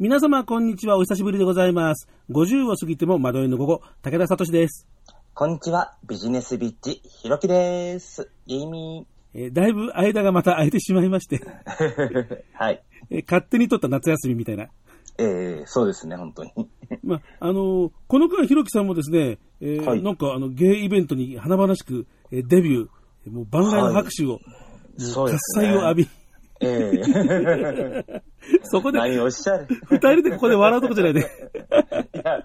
皆様、こんにちは。お久しぶりでございます。50を過ぎても惑いの午後、武田聡です。こんにちは、ビジネスビッチ、ひろきです。イーミえーだいぶ間がまた空いてしまいまして、ー。はい。えー勝手に取った夏休みみたいな。えー、そうですね、本当に。まあ、あのーこの間、ひろきさんもですね、えーはいなんか、あの、ゲイイベントに華々しく、えーデビュー、えーもう万来の拍手を、もう喝采を浴び、えー、そこで、何をおっしゃる？二人でここで笑うとこじゃないで。いや、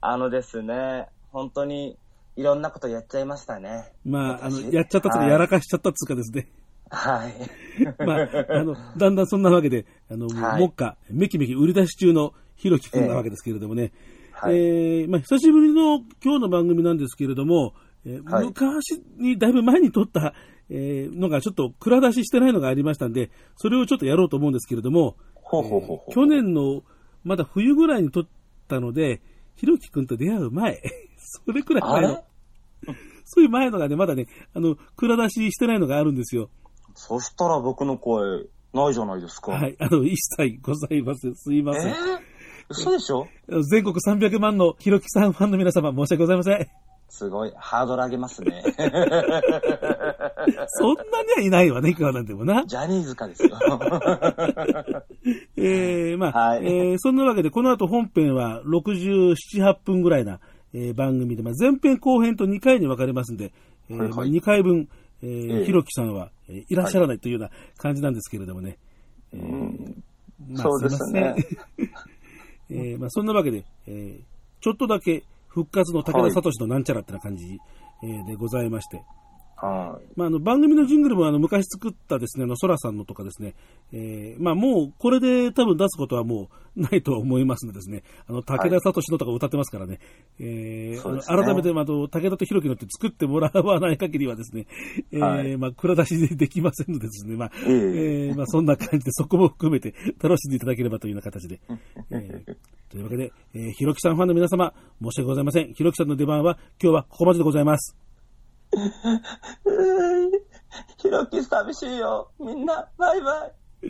あのですね、本当にいろんなことやっちゃいましたね。まあ、あの、私やっちゃったとか、はいやらかしちゃったっつうかですね。はい。まあ、あの、だんだんそんなわけで、あの、はい目下、めきめき売り出し中のひろきくんなわけですけれどもね。はいえーまあ、久しぶりの今日の番組なんですけれども、えーはい昔に、だいぶ前に撮った、えーのがちょっと蔵出ししてないのがありましたんで、それをちょっとやろうと思うんですけれども、ほうほうほうほう。去年の、まだ冬ぐらいに撮ったので、ひろきくんと出会う前、それくらいあ前のれ、そういう前のがね、まだね、あの、蔵出ししてないのがあるんですよ。そしたら僕の声、ないじゃないですか。はい、あの、一切ございません。すいません。えー、嘘でしょ？全国300万のひろきさんファンの皆様、申し訳ございません。すごい、ハードル上げますね。そんなにはいないわね、いくらなんでもな。ジャニーズかですよ。えー、まあ、はいえーそんなわけで、この後本編は67、8分ぐらいな、えー番組で、まあ、前編後編と2回に分かれますんで、えーはいはいまあ2回分、えーええひろきさんは、えーいらっしゃらないというような感じなんですけれどもね。えーうんまあそうですね。す えーまあ、そんなわけで、えーちょっとだけ復活の武田聡のなんちゃらってな感じ、えーでございまして、はい。まあ、あの番組のジングルもあの昔作ったですね、あの、ソラさんのとかですね、えーまあもうこれで多分出すことはもうないとは思いますのでですね、あの、武田聡のとか歌ってますからね、えーそうですね。改めて、まあ、あの武田と弘樹のって作ってもらわない限りはですね、えーはい。まあ、蔵出しでできませんのでですね、まあ、ええ。えーまあ、そんな感じでそこも含めて楽しんでいただければというような形で、えーというわけで、えー、ひろきさんファンの皆様、申し訳ございません。ひろきさんの出番は今日はここまででございます。ひろき寂しいよ。みんな、バイバイ。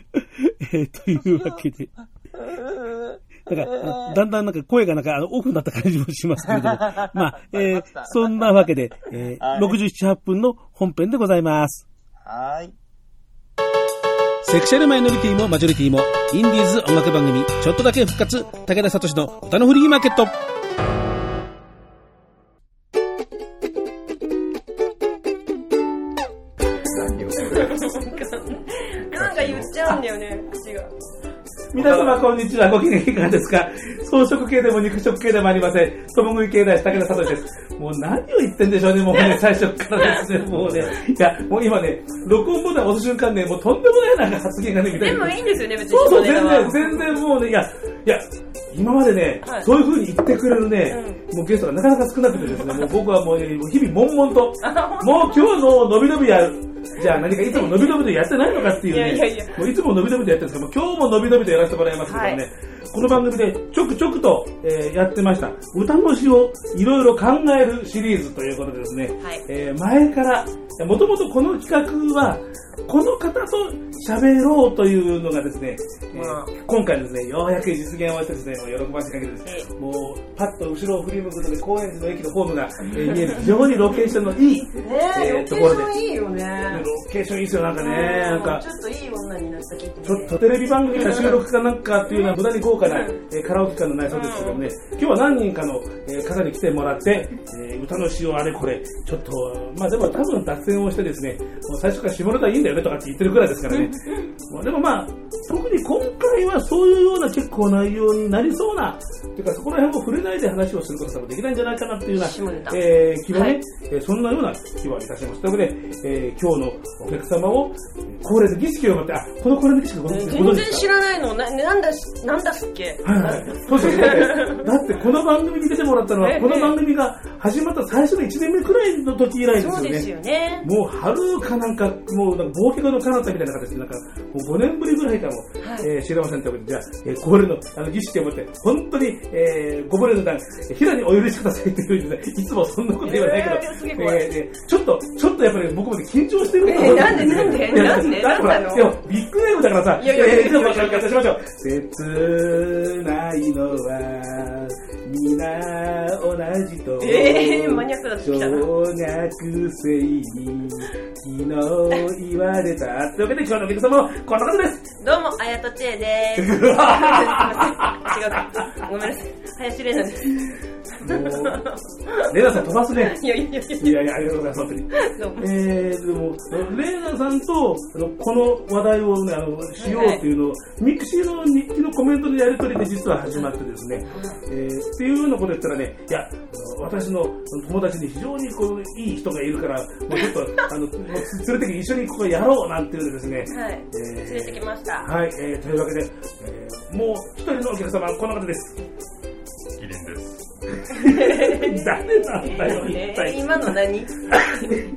えーというわけで、なんか、だんだんなんか声がなんかあのオフになった感じもしますけれども、まあ、えーそんなわけで、えーはい67、8分の本編でございます。はーい。セクシャルマイノリティもマジョリティも、インディーズ音楽番組、ちょっとだけ復活、武田聡の歌のフリーマーケット。なんか言っちゃうんだよね、口が。皆様こんにちは、ご機嫌いかがですか？草食系でも肉食系でもありません。共食い系男子武田聡です。もう何を言ってんでしょうね、もうね、最初からですね、もうね。いや、もう今ね、録音ボタン押す瞬間ね、もうとんでもないなんか発言がね、みたいでな。もいいんですよね、別に。そうそう、全然、全然もうね、いや、いや、今までね、はい。そういう風に言ってくれるね、もうゲストがなかなか少なくてですね、もう僕はもう日々悶々と、もう今日の伸び伸びやる。じゃあ何かいつも伸び伸びとやってないのかっていうね、いやいやいや。もういつも伸び伸びとやってるんですけど、今日も伸び伸びとやらせてもらいますけどね、はいこの番組でちょくちょくと、えーやってました、歌の詩をいろいろ考えるシリーズということでですね、はい。えー前から、もともとこの企画は、この方と喋ろうというのがですね、えーまあ。今回ですね、ようやく実現をしてですね、喜ばしい限りです。えもう、パッと後ろを振り向くので、高円寺の駅のホームが、えー見える、非常にロケーションのいい、ねえーところでいいよね。ロケーションいいですよ、なんかね、なんかちょ、っといい女になった気分ちょっとテレビ番組の収録かなんかっていうのは無駄に豪華な、えーカラオケ感のないそうですけどもね、今日は何人かの、えー方に来てもらって、えー歌の詩をあれこれ、ちょっと、まあでも多分脱線をしてですね、もう最初から下ネタいいんだよねとかって言ってるくらいですからね。まあでもまあ、特に今回はそういうような結構内容になりそうな、ていうかそこら辺を触れないで話をすることもできないんじゃないかなっていうようなえー気はね、はいえーそんなような気はいたします。ということで、えー今日のお客様を、えー恒例の儀式を持って、あ、この恒例の儀式ご存知ご全然存知らないの。な、なんだし、なんだっけはいはい。そうですよだって、この番組に出てもらったのは、ええこの番組が始まった最初の1年目くらいの時以来ですよね。そうですよね。もう、春かなんか、もう、なんか、忘却の彼方みたいな形で、なんか、もう5年ぶりぐらいかも、はいえー知りませんということで、じゃあ、えー、恒例の、あの、儀式を持って、本当に、えー、ご無礼の段、平にお許しくださいというふうにね、いつもそんなこと言わないけど、えーえーえーちょっと、ちょっとやっぱり僕もね緊張してるえーなんでなんでいやなんで なんでも、ビッグネームだからさ、いやいやいやえーちょっと紹介しましょう。切ないのは、皆同じと。えーマニアックな小学生に昨日言われた。というわけで今日のお客様はこの方です。どうも、あやとちえです。すいません。違うか。ごめんなさい。林玲奈です。もう、レナさん飛ばすね。いやいやいやいやいや、ありがとうございます、本当に。えー、でも、レイナさんとあのこの話題を、ね、あのしようっていうのを、mixi の日記のコメントのやり取りで実は始まってですね、えーっていうようなこと言ったらね、いや、私の友達に非常にこういい人がいるから、もうちょっと あの連れてきて一緒にここやろうなんていうのでですね、はい。えー連れてきました。はい、えーというわけで、えーもう一人のお客様はこの方です。キリンです。誰なんだよ、一体。今の何？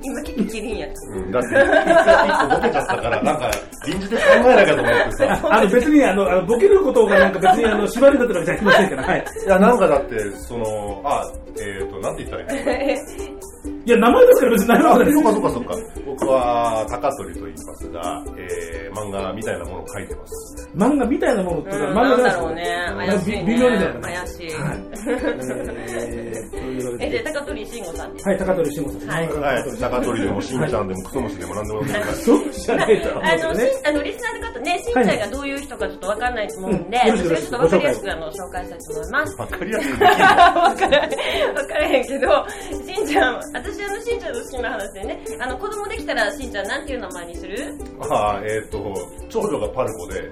今結構キリンやっうん、だって、一個ボケちゃったから、なんか、臨時で考えなきゃと思ってさ。あの別にあのあのボケることがなんか別にあの縛りだったわけじゃありませんから、はい。いや、なんかだって、その、あ、えっ、ー、と、なんて言ったらいいの いや、名前ですから別に何もあ、ないそっかそっかそっか。僕は、高取と言いますが、えー、漫画みたいなものを描いてます。漫画みたいなものって漫画だろうないね。怪しいね。微妙にだよね。怪しい。はい。ええ、で、で。高取慎吾さんです。はい、高取慎吾さん。はいはい、高取でも、しんちゃんでも、クソ虫でもなんでもないです。そうじゃないと思うんあの、あのリスナーの方ね、しんちゃんがどういう人かちょっとわかんないと思うんで、うんよろしくそれちょっとわかりやすくあの紹介したいと思います。わかりやすいできる。わからへん、わからへんけど、しんちゃん、私あのしんちゃんの好きな話でね、あの子供できたらしんちゃんなんていう名前にする？あえっ、ー、と、長女がパルコで、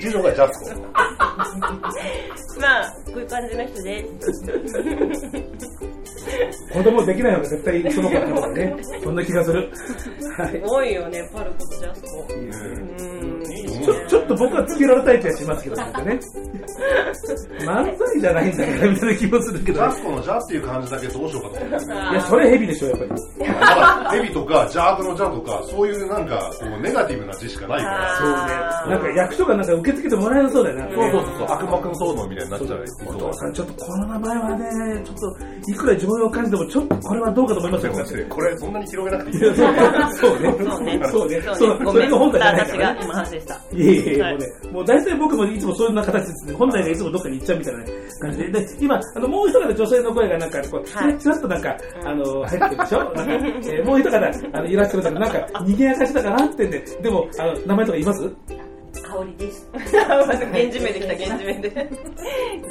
次女がジャスコ。まあ、こういう感じの人です。子供できないのが絶対その子だからね。そんな気がする。はい。多いよね、パルコとジャスコ。うん、ちょちょっと僕はつけられたい気がしますけどなんかね。漫才じゃないんだからみたいな気もするけど。ジャスコのジャっていう感じだけどうしようかと思って。いや、それヘビでしょ、やっぱり。だからヘビとかジャークのジャとかそういうなんかこうネガティブな字しかないからそうね。なんか役所がなんか受け付けてもらえなそうだよね。そうそうそうそう悪魔くん騒動みたいになっちゃうお父さん、ちょっとこの名前はね、ちょっと、いくら常用感じても、ちょっとこれはどうかと思いますよ。これそんなに広げなくていいいやそうね。そうね。そうね。そそううね。ごめん、それが本体じゃない私がからね。今反省した。いえいえ、はい。もうね、もう大体僕もいつもそういう形ですね。本体がいつもどっかに行っちゃうみたいな感じで。で、今、あの、もう一方女性の声がなんか、こう、ちはい。らちらっとなんか、あの、入ってるでしょ？なんか、えーもう一方、あの、いらっしゃるんだけど、なんか、賑やかしだからってね、でも、あの、名前とか言います？香りです。源氏名できた、源氏名で。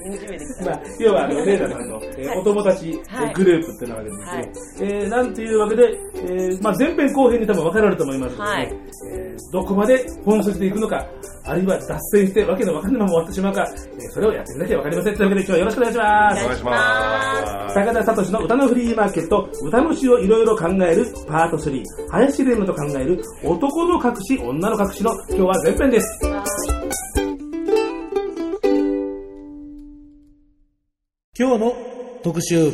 源氏名できた。まあ、要は、あの、レイナさんの、えーはいお友達、はいえーグループっていうのがあるんですけど、えーなんていうわけで、えーまあ、前編後編に多分分かれると思いますので、はいえーどこまで本筋でいくのか、あるいは脱線してわけのわかんないまま終わってしまうか、えーそれをやってみなきゃ分かりません。というわけで今日はよろしくお願いします。お願いします高田聡の歌のフリーマーケット、歌の詩をいろいろ考えるパート3、林玲奈と考える男の隠し、女の隠しの今日は前編です。今日の特集。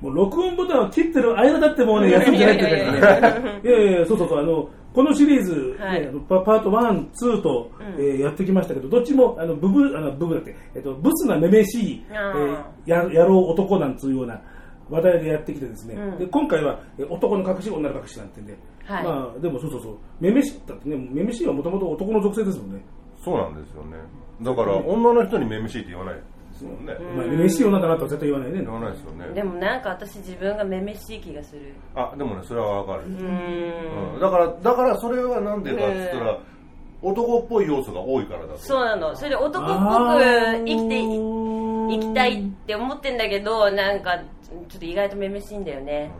もう録音ボタンを切ってる間だってもうね、休んでないって言ってたから。ね。いやいやいや、そうそうそう、あの、このシリーズ、ねはい。あのパパート1、2と、うん。えーやってきましたけど、どっちも、あの、ブブ、あの、ブブだって、えっと、ブスなめめしい、えあー。や野郎男なんつうような話題でやってきてですね、うん。で今回はえー男の隠し、女の隠しなんてんで、はい。まあ、でもそうそうそう、めめしだってね、めめしはもともと男の属性ですもんね。そうなんですよね。だから女の人にめめしいって言わないですもんね、まあ、めめしい女だなとは絶対言わないね。言わないですよね。でもなんか私自分がめめしい気がする。あでもねそれはわかる、うん。ん。だからだからそれはなんでかっつったら、男っぽい要素が多いからだと。そうなの。それで男っぽく生きていきたいって思ってんだけど、なんか、ちょっと意外とめめしいんだよね。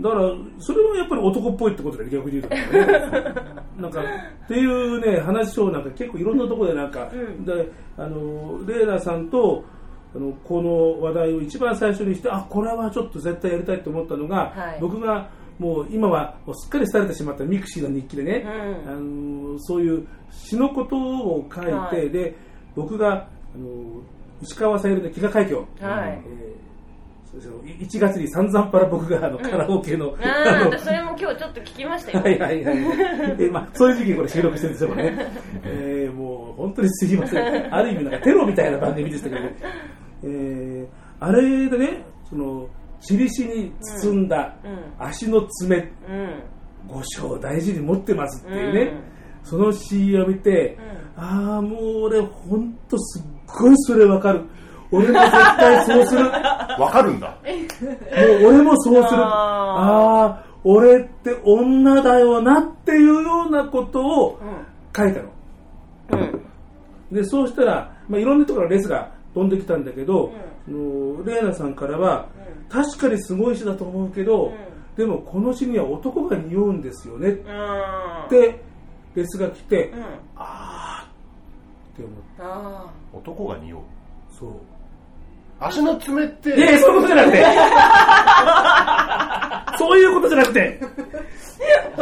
だから、それはやっぱり男っぽいってことで逆に言うとね。なんか、っていうね、話をなんか結構いろんなところでなんか、うん。で、あの、レイナさんと、あの、この話題を一番最初にして、あ、これはちょっと絶対やりたいと思ったのが、はい。僕がもう今はもうすっかり廃れてしまった mixi の日記でね、うん。あのそういう詩のことを書いて、はい。で、僕が、あの石川さゆりの飢餓海峡、はい。えー1月に散々パラ僕があのカラオケの、ああのあ、それも今日ちょっと聞きましたよ。はいはいはい。えまあ、そういう時期にこれ収録してるんですよ、ね。えーもう本当にすいません。ある意味なんかテロみたいな番組でしたけど、ね、えーあれでね、その、チリシに包んだうん足の爪、うん。五章大事に持ってますっていうね、その CM を見て、ああもう俺ほんとすっごいそれわかる俺も絶対そうする。もわかるんだ。う俺もそうする。あああ俺って女だよなっていうようなことを書いたの。うん。でそうしたら、まあ、いろんなところからレスが飛んできたんだけど、あのレーナさんからは、確かにすごい詩だと思うけど、でもこの詩には男が匂うんですよね。っうん。てレスが来て、うん。あーって思ってあ男が匂う。そう足の爪って、いやいやそういうことじゃなくてそういうことじゃなくて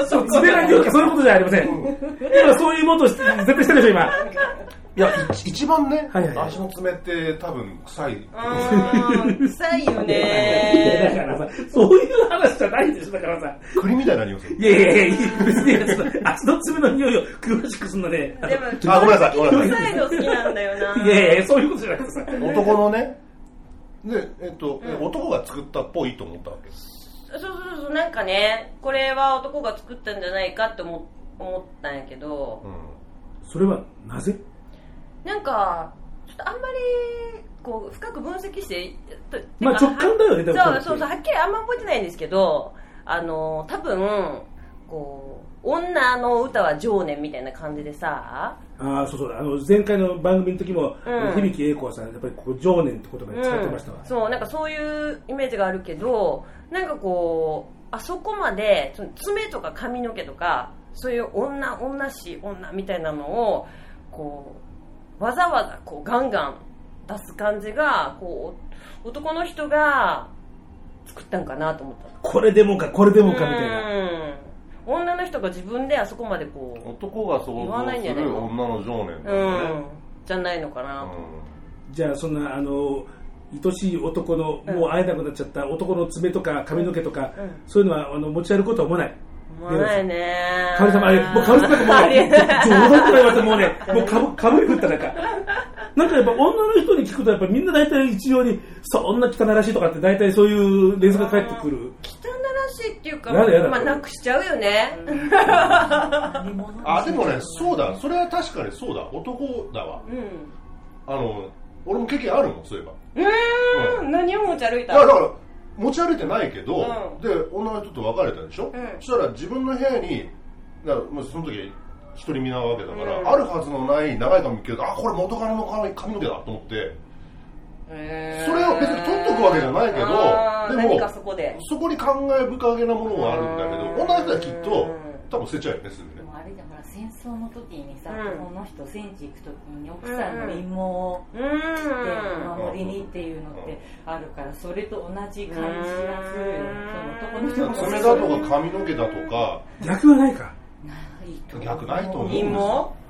そう爪が匂うかそういうことじゃありません今そういうものを絶対してるでしょ今いや、一一番ね、はいはい足の爪って多分臭い。臭いよいやだねからさそういう話じゃないでしょだからさ栗みたいな匂いする。いやいやいや、別に足の爪の匂いを詳しくすんのね。でもあ、ごめんなさい、ごめんなさ臭いの好きなんだよないやいやそういうことじゃなくてさ。い。男のね、で、えっと、え男が作ったっぽいと思ったわけ。です。そうそうそうなんかねこれは男が作ったんじゃないかって思思ったんやけど。うそれはなぜ？なんかちょっとあんまりこう深く分析してとまあてか直感だよねでもそうそうそうはっきりあんま覚えてないんですけどあの多分こう女の歌は情念みたいな感じでさ。ああ、そうそう、あの、前回の番組の時も、うん。響英子さん、やっぱりこう、情念って言葉で使ってましたわ。そうなんかそういうイメージがあるけどなんかこうあそこまでその爪とか髪の毛とかそういう女女し女みたいなのをこうわざわざこうガンガン出す感じがこう男の人が作ったんかなと思った。これでもか、これでもか、みたいな。うん女の人が自分であそこまでこん男が想言わないんじゃ像するないの女の情念う、だよね。うん、じゃないのかな。と、じゃあ、そんな、あの、愛しい男の、もう会えなくなっちゃった男の爪とか髪の毛とか、うん。そういうのは、あの、持ち歩くことは思わない？思わないねかおりさあれ、もうかおりさんなんかもう、ありえない冗談とか言われてもうね、もうかぶ、かぶりくったなんか。なんかやっぱ女の人に聞くとやっぱみんな大体一様に、そんな汚らしいとかって大体そういうレーズが返ってくる。汚らしいっていうか、やだやだまあ、なくしちゃうよね。あ、でもね、そうだ、それは確かにそうだ、男だわ。うん。あの、俺も経験あるもん、そういえば。うーん、何を持ち歩いた？いやだから持ち歩いてないけど、うん。で女の人と別れたでしょ、ん。そしたら自分の部屋にだからまあその時一人身なわけだから、うん。あるはずのない長い髪の毛があこれ元カノの髪髪の毛だと思ってへー。それを別に取っとくわけじゃないけどでもそこで。そこに感慨深げなものがあるんだけどうん。女の人はきっと多分捨てちゃうよねすぐね戦争の時にさ、うん。この人戦地行く時に奥さんの陰謀をうでーん。お守りにっていうのってあるからそれと同じ感じがするよ。その男の人も。爪だとか髪の毛だとか。逆はないか。ない逆ないと思う。陰謀？うん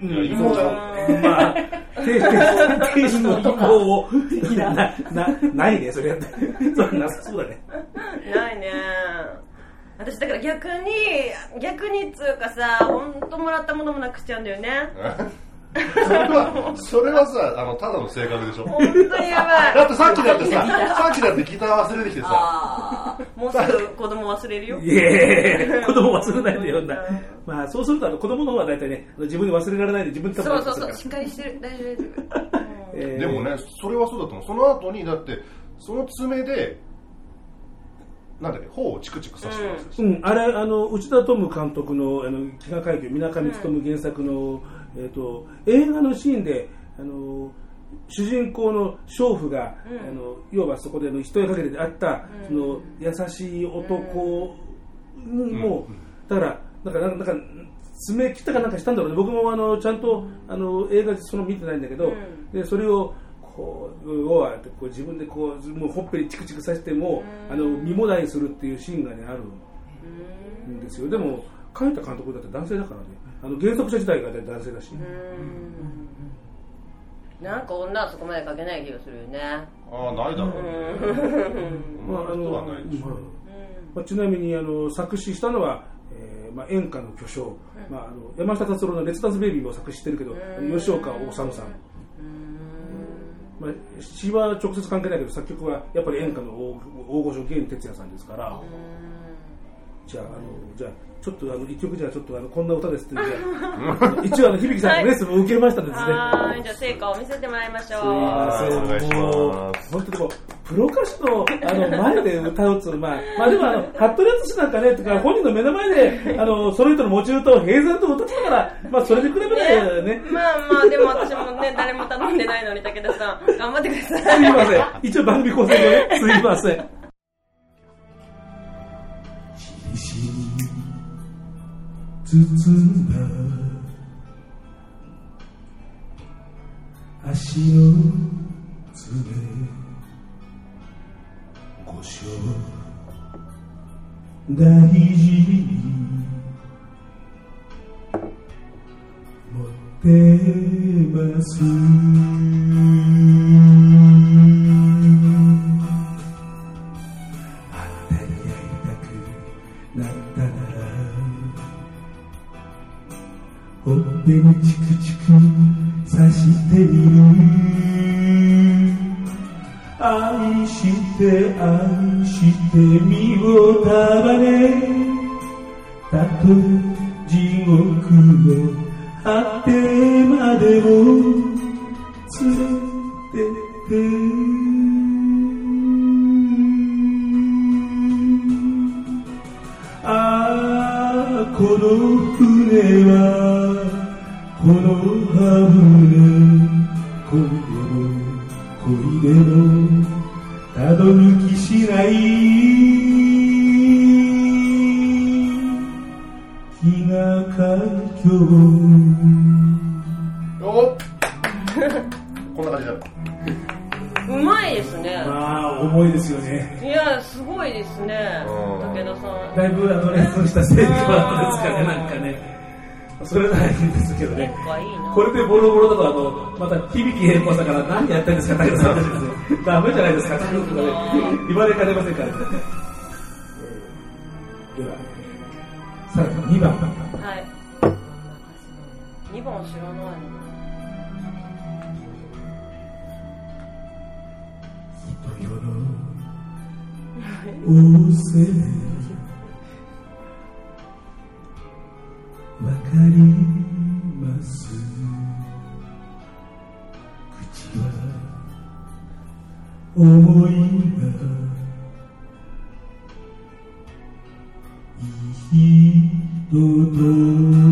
いや芋じゃん。まあ、の陰謀を、な、な、ないね、それ。やって。それなさそうだね。ないね。私だから逆に、逆にっつうかさ、本当もらったものもなくしちゃうんだよね。それはそれはさあのただの性格でしょ本当にやばい。だってさっきだってささっきだってギター忘れてきてさあもうすぐ子供忘れるよ。いえ子供忘れないでよんだ。まあ、そうすると、あの、子供の方は大体ね、自分で忘れられないで自分でそうそうそう、うしっかりしてる。大丈夫、大丈夫。えーでもね、それはそうだと思う。その後に、だって、その爪で、なんだっけ、頬をチクチクさせてますよ。うん、あれ、あの、内田トム監督の、あの、飢餓海峡、水上勉原作の、えっ、と、映画のシーンで、あの、主人公の娼婦が、うん。あの、要はそこでの一重かけであった、その、優しい男にも、だから、なんか、なんか、なんか爪切ったかなんかしたんだろうね。僕も、あの、ちゃんと、あの、映画その見てないんだけど、うん。で、それを、こう、要は、こう自分でこう、もうほっぺにチクチクさせても、あの、身もだえするっていうシーンがね、ある。んですよ。でも書いた監督だって男性だからね。あの原作者自体が男性だし、なんか女はそこまで書けない気がするよね。ああ、ないだろう。ね。まああの。まあまあちなみにあの作詞したのは、えーまあ、演歌の巨匠、まあ、あの山下達郎の「レッツダンスベイビー」も作詞してるけど、吉岡治さん、まあ、詩は直接関係ないけど作曲はやっぱり演歌の大御所源哲也さんですから。じゃああのじゃあちょっとあの一曲じゃちょっとあのこんな歌ですって 一応あの響さんのレッスンを受けましたのですね。はい、じゃあ成果を見せてもらいましょう。すいません、もう本当にこうプロ歌手のあの前で歌うっつうまあまあでもあの服部淳なんかねとか本人の目の前であのその人の持ち歌を平然と歌ってたからまあそれで比べないよね。まあまあでも私もね誰も頼んでないのに武田さん頑張ってください。すいません、一応番組構成で、ね、すいません。包んだ足の爪故障大事に持ってますじゃないですか、家族がね、言われかねませんから。Tudo.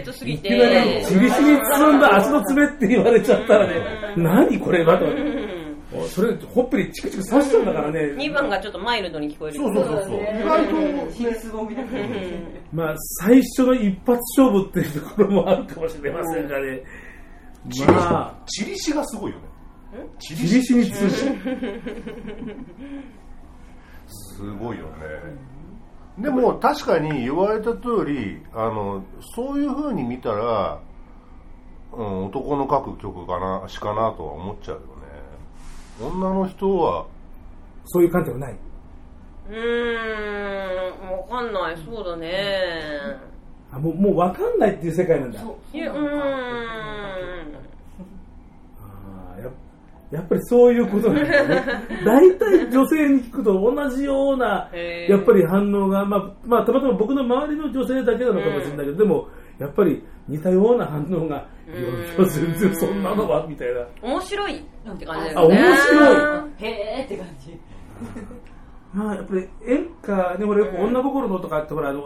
レートすぎて。いり、しに包んだ足の爪って言われちゃったらね、何これだと。それほっぺにチクチク刺したんだからね。2番がちょっとマイルドに聞こえるそうそうそうそう。意外とヒスゴみたいなまあ最初の一発勝負っていうところもあるかもしれませんがね。まあチリシがすごいよね。チリシに通じ すごいよね。でも確かに言われた通りあのそういう風に見たら、うん、男の書く曲かなしかなとは思っちゃうよね。女の人はそういう観点はない。うーんわかんない。そうだね。あもうもう分かんないっていう世界なんだ。いやうーんやっぱりそういうことなんだね。大体女性に聞くと同じようなやっぱり反応が、まあまあ、たまたま僕の周りの女性だけなのかもしれないけど、でもやっぱり似たような反応が、いや全然そんなのはみたい。な面白いって感じだあよね面白へーって感じ。まあ、やっぱり演歌で、ほら、よく女心のとかって、ほら、あの、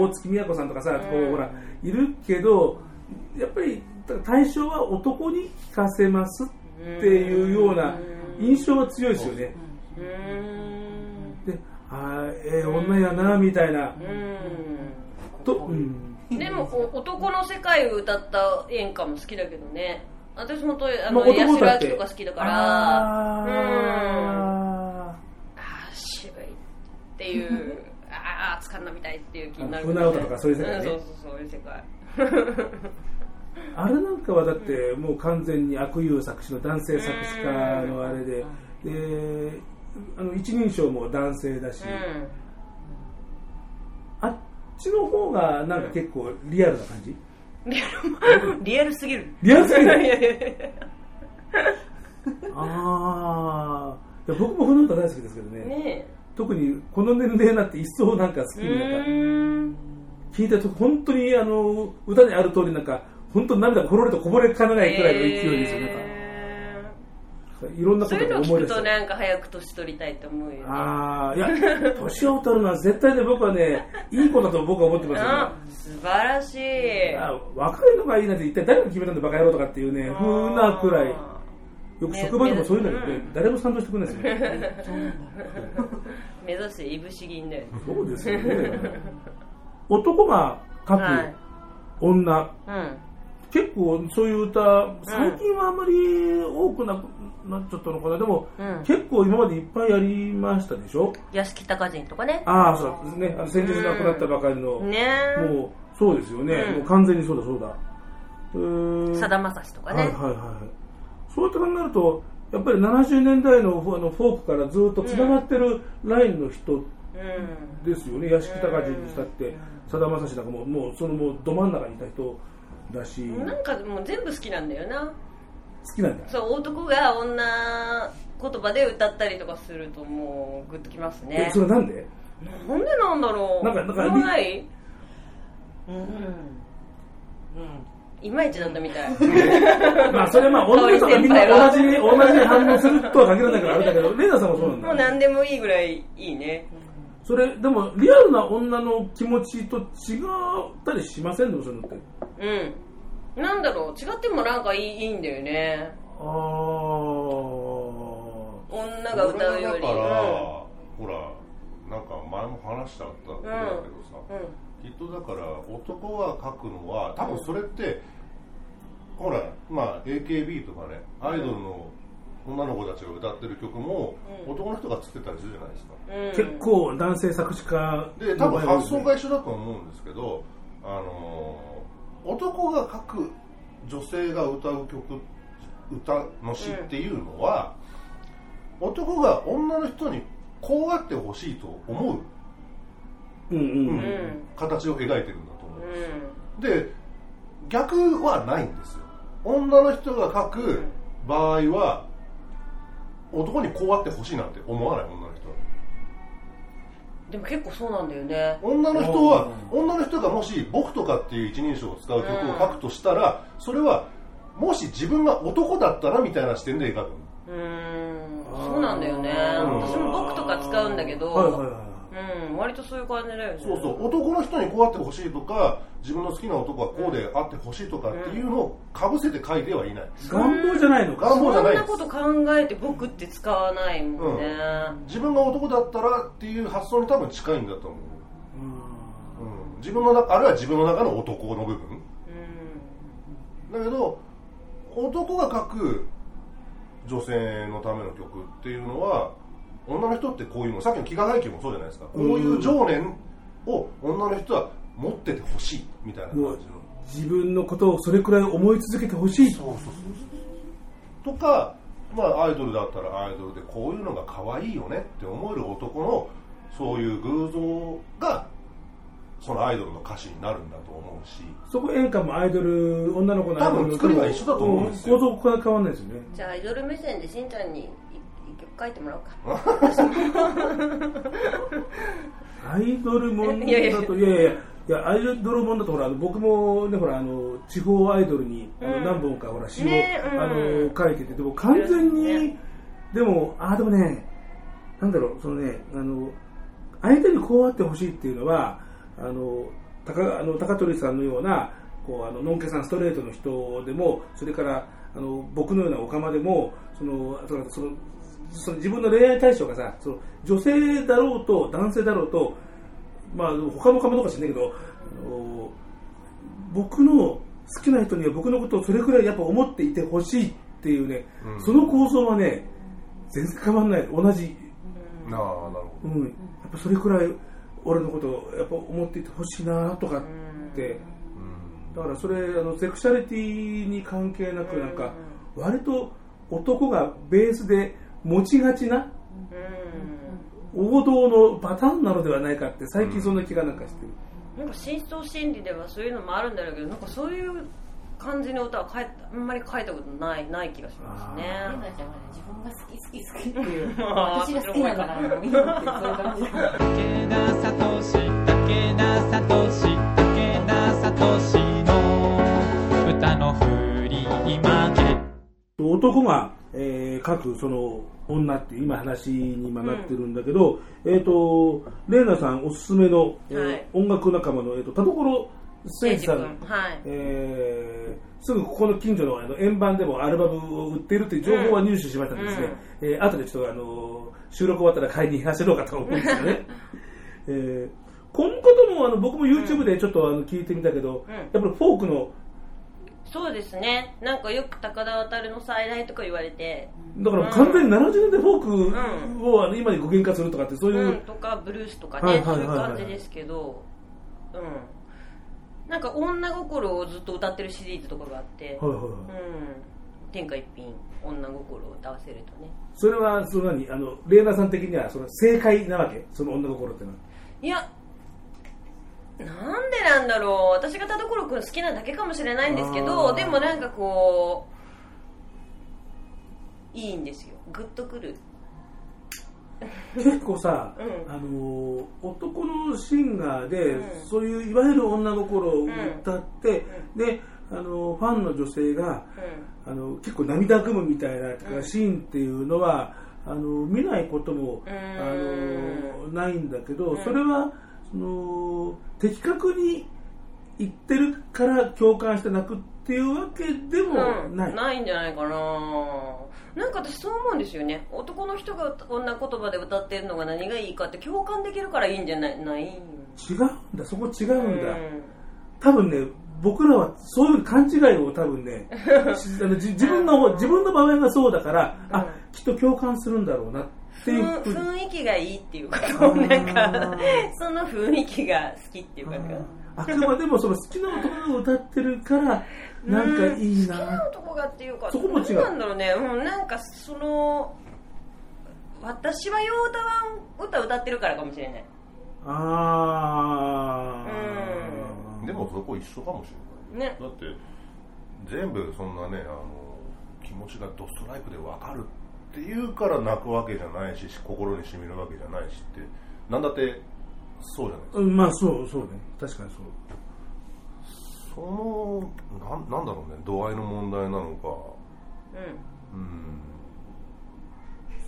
大月みや子さんとかさ、こうん。う、ほら、いるけど、やっぱり、対象は男に聞かせますっていうような印象が強いですよね。で、ああ、ええ女やな、みたいな。うと、うん。んでもこう男の世界を歌った演歌も好きだけどね。私もとあのまあ男八とか好きだから。うん。ああー渋いっていう。ああ掴んだみたいっていう気になる、あ船歌とかそういう世界ね。んそうそうそういう世界ああれなんかはだって、もう完全に悪友作詞の男性作詞家のあれで、で、あの一人称も男性だし、うん。あっちの方がなんか結構リアルな感じ？リアル リアルすぎる。リアルすぎる？ああ僕も船歌大好きですけどね。ね特にこの年齢になって一層なんか好きえになった。聞いたと本当にあの歌にある通りなんか本当に涙がほろりとこぼれかねないくらいの勢いですよ、へなんか。いろんなことーそういうのを聞くとなんか早く年取りたいと思うよね。ああいや年を取るのは絶対ね僕はね いい子だと僕は思ってますよ、うん素晴らしい。あ若いのがいいなんて一体誰が決めたんだバカ野郎とかっていうねふうなくらい。よく職場でもそういうのにね誰も賛同してくれないですよ。ね 目指せいぶし銀だよ。そうですよね。男が書くはい。女、うん結構そういう歌最近はあまり多くなくなっちゃったのかな。でも、うん。結構今までいっぱいやりましたでしょ？屋敷隆人とかね。ああそうですね。あの先日亡くなったばかりの、ね。もうそうですよね、うん。もう完全にそうだそうだ。さだまさしとかね。はいはいはいそうやって考えるとやっぱり70年代のフォあのフォークからずっとつながってるラインの人うん。ですよね、屋敷隆人にしたって。さだまさしなんかももうそのもうど真ん中にいた人だし。なんかもう全部好きなんだよな。好きなんだ。そう男が女言葉で歌ったりとかするともうグッときますね。えそれなんで？なんでなんだろう。なんかなんかない？うん。うん。いまいちだったみたい。まあそれはまあ女の人がみんな同じに同じに反応するとは限らないからあれだけどレイナさんもそうなんだ。もう何でもいいぐらいいいねそれでもリアルな女の気持ちと違ったりしませんでもそういうのって？うん。なんだろう。違ってもなんかいいいいんだよね。ああ女が歌うより。だから、ほらなんか前も話したことだけどさ、うん。うん。きっとだから男が書くのは多分それって、ほらまあ AKB とかねアイドルの女の子たちが歌ってる曲も、うん。男の人が作ってたりするじゃないですか、うん。結構男性作詞家で多分発想が一緒だと思うんですけど、あのー男が書く女性が歌う曲歌の詩っていうのは、男が女の人にこうあってほしいと思う、うんうんうん、ん。形を描いてるんだと思う、うん。で逆はないんですよ。女の人が書く場合は男にこうあってほしいなんて思わない女の人。はでも結構そうなんだよね。女の人はう女の人がもし僕とかっていう一人称を使う曲を書くとしたらそれはもし自分が男だったらみたいな視点で描くうーん。そうなんだよね。うん。私も僕とか使うんだけど、はいはいはいうん、うん割とそういう感じだよね。そうそう。男の人にこうあってほしいとか自分の好きな男はこうであってほしいとかっていうのをかぶせて書いてはいない、願望じゃないのか。願望じゃないそんなこと考えて僕って使わないもんね、自分が男だったらっていう発想に多分近いんだと思う、うん、自分の中あるいは自分の中の男の部分。だけど男が書く女性のための曲っていうのは女の人ってこういうのさっきの飢餓配給もそうじゃないですか、こういう情念を女の人は持っててほしいみたいな感じの。自分のことをそれくらい思い続けてほしい。そうそうそうとか、まあ、アイドルだったらアイドルでこういうのが可愛いよねって思える男のそういう偶像がそのアイドルの歌詞になるんだと思うし。そこ演歌もアイドル女の子のアイドルの多分作りは一緒だと思うんですよ。構造が変わんないですよね。じゃあアイドル目線でしんちゃんに書いてもらおうか。アイドルもんだと。いやいや。いやいやアイドルもんだとほらあの僕もねほらあの地方アイドルにあのうん。何本かほら詩を、ねうん。あの書いててでも完全に、ねでもあでもねなんだろうそのねあの相手にこうあってほしいっていうのはあの高あの高取さんのようなこうあののんけさんストレートの人でもそれからあの僕のようなオカマでもそのあとそのその自分の恋愛対象がさその女性だろうと男性だろうとまあ他のカマとか知んないけどあの僕の好きな人には僕のことをそれくらいやっぱ思っていてほしいっていうね、うん。その構造はね全然変わんない。同じ。なあなるほうん、やっぱそれくらい俺のことをやっぱ思っていてほしいなとかって、ど、だからそれあのセクシャリティに関係なくなんか割と男がベースで持ちがちな王道のパターンなのではないかって最近そんな気がなんかしてる、なん。か深層心理ではそういうのもあるんだろうけどなんかそういう感じの歌は書いたあんまり書いたことないない気がしますね。レナちゃんはね自分が好き好き好きっていう。私が好きだからもういってそういう感じだ。から武田聡武田聡武田聡の歌の振り今切れ男が、えー書くその女って今話に今なってるんだけど、えっ、とレイナさんおすすめの、えーはい。音楽仲間の、えー、と田所誠司さん、はい。えーすぐここの近所のあの円盤でもアルバムを売ってるという情報は入手しましたんですね、えー後でちょっとあの収録終わったら買いに走ろうかと思うんですよね、えーこの方もあの僕も YouTube でちょっとあの聞いてみたけど、うん。やっぱりフォークのそうですね。なんかよく高田渡の再来とか言われて。だから完全に70年代フォークをあの今に具現化するとかってそういう、うん、とかブルースとかね、はいはいそういうはい。はい感じですけど、うん、なんか女心をずっと歌ってるシリーズとかがあって、はいはいはい。うん、天下一品女心を歌わせるとね。それはその何？あのレーナーさん的にはその正解なわけ？その女心ってのは。いやなんでなんだろう。私が田所君好きなだけかもしれないんですけあどー。でもなんかこういいんですよ。グッとくる。結構さ、うん。あの男のシンガーで、うん。そういういわゆる女心を歌って、であのファンの女性がうあの結構涙ぐむみたいなうん。シーンっていうのはあの見ないこともうん。あのないんだけど、うん。それはその的確に言ってるから共感して泣くっていうわけでもん。ない。ないんじゃないかな。なんか私そう思うんですよね。男の人が女言葉で歌ってるのが何がいいかって共感できるからいいんじゃない？ない。違うんだ。そこ違うんだ、多分ね僕らはそういう勘違いを多分ね しあのじ自分の自分の場合がそうだから、あうん。きっと共感するんだろうなって雰囲気がいいっていうかなんかその雰囲気が好きっていうかあくまでもその好きな男が歌ってるからなんかいいな、好きな男がっていうかそこも違う。なんだろうね、うん、なんかその私はよう歌わん歌歌ってるからかもしれない。あー。でもそこ一緒かもしれないね。だって全部そんなねあの気持ちがドストライクで分かるっていうから泣くわけじゃないし心にしみるわけじゃないしって。なんだってそうじゃないですか。うんまあそうそうね。確かにそう。そのなんなんだろうね。度合いの問題なのか。うん。うん。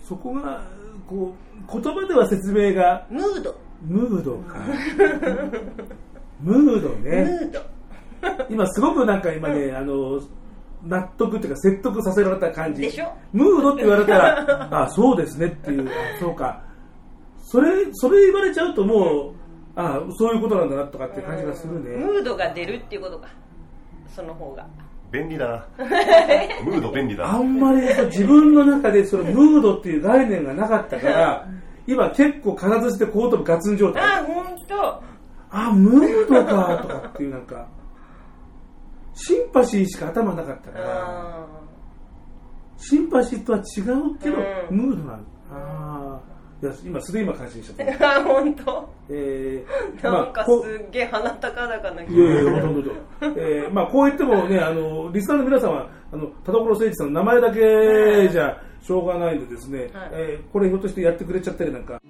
そこがこう言葉では説明が。ムード。ムードか。ムードムね。ード。今すごくなんか今ね、あの、納得っていうか説得させられた感じ。でしょ？ムードって言われたら、あ、そうですねっていう、あそうか。それ、それ言われちゃうともう、あそういうことなんだなとかって感じがするね。ムードが出るっていうことかその方が便利だな。ムード便利だな。あんまり自分の中でそのムードっていう概念がなかったから、今結構金槌で後頭部ガツン状態。あ本当あ、ムードかとかっていうなんか、シンパシーしか頭なかったから、あシンパシーとは違うけど、うんムードなんだ。ああ。いや今すでに今感心しちゃった。ー あ本当？えー、なんかすっげえ鼻高々な気いやいや、ほとんど。えー、まあ、こう言ってもね、あの、リスナーの皆さんは、あの、田所誠一さんの名前だけじゃ、しょうがないんでですね、はいえーこれひょっとしてやってくれちゃったりなんか、「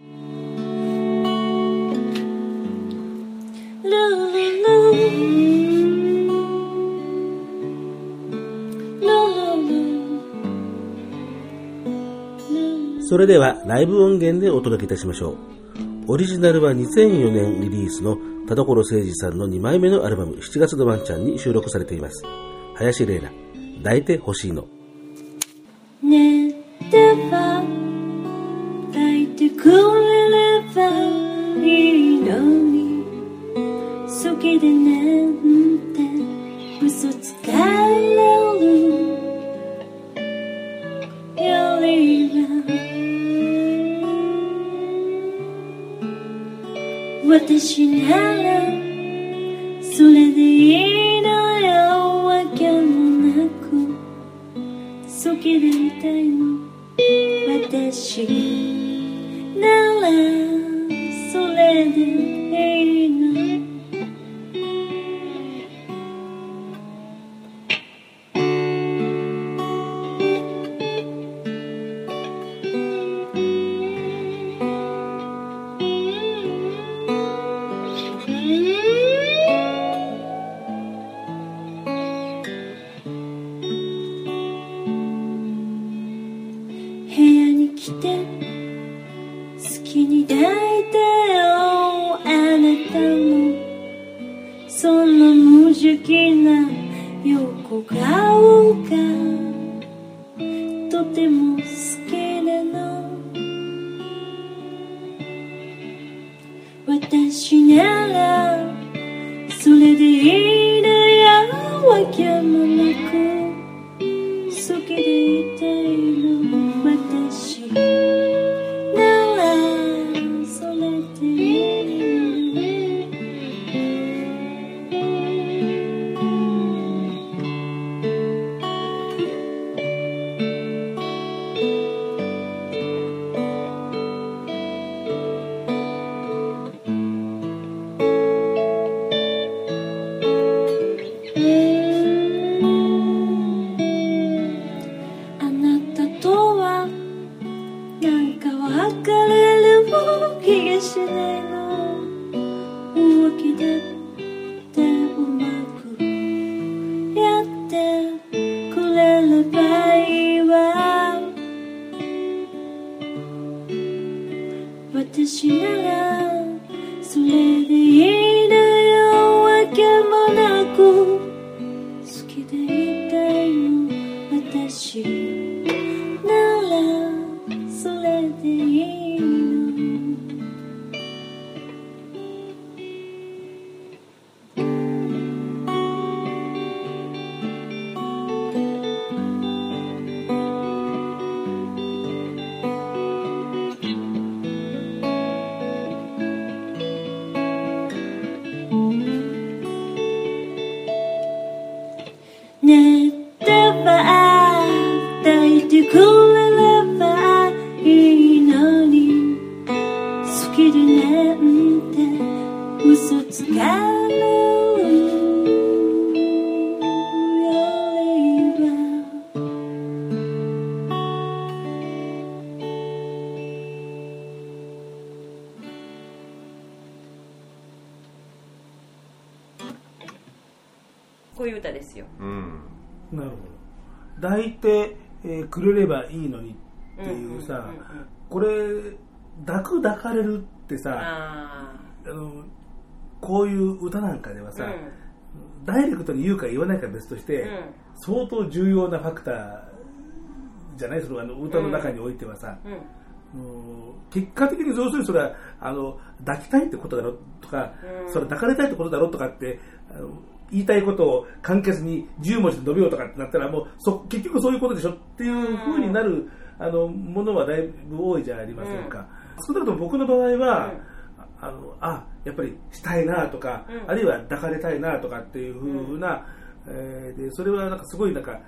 それではライブ音源でお届けいたしましょう。オリジナルは2004年リリースの田所誠二さんの2枚目のアルバム7月のワンちゃんに収録されています。林玲奈、抱いてほしいの。寝ターじゃないそのあの歌の中においてはさ、うん。結果的に要するにそれはあの抱きたいってことだろとか、うん。それ抱かれたいってことだろとかって言いたいことを簡潔に10文字で述べようとかってなったらもうそ結局そういうことでしょっていうふうになる、あのものはだいぶ多いじゃありませんか、少なくとも僕の場合は、あのあやっぱりしたいなとか、うん。あるいは抱かれたいなとかっていうふうな、えーでそれはなんかすごいなんか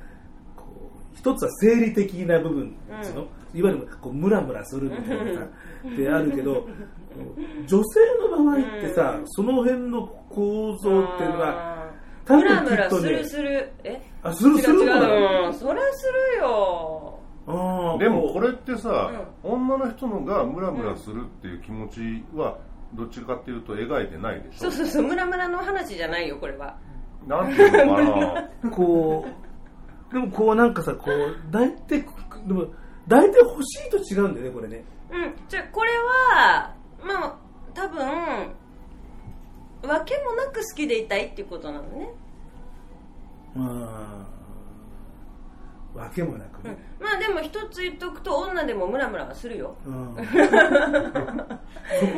一つは生理的な部分ですの、いわゆるこうムラムラするみたいなさであるけど女性の場合ってさ、その辺の構造っていうのはあ多分ー。ムラムラきっとねするする。え？あするする違うん。それするよ。あー。でもこれってさ、女の人のがムラムラするっていう気持ちはどっちかっていうと描いてないでしょ？そうそうそう。ムラムラの話じゃないよこれは。なんていうのかな。こうでもこうなんかさこう抱いてでも抱いてほしいと違うんだよねこれね。うんじゃあこれはまあ多分わけもなく好きでいたいっていうことなのね、うん。わけもなくうん。ね、まあでも一つ言っとくと女でもムラムラはするよ。うん。そ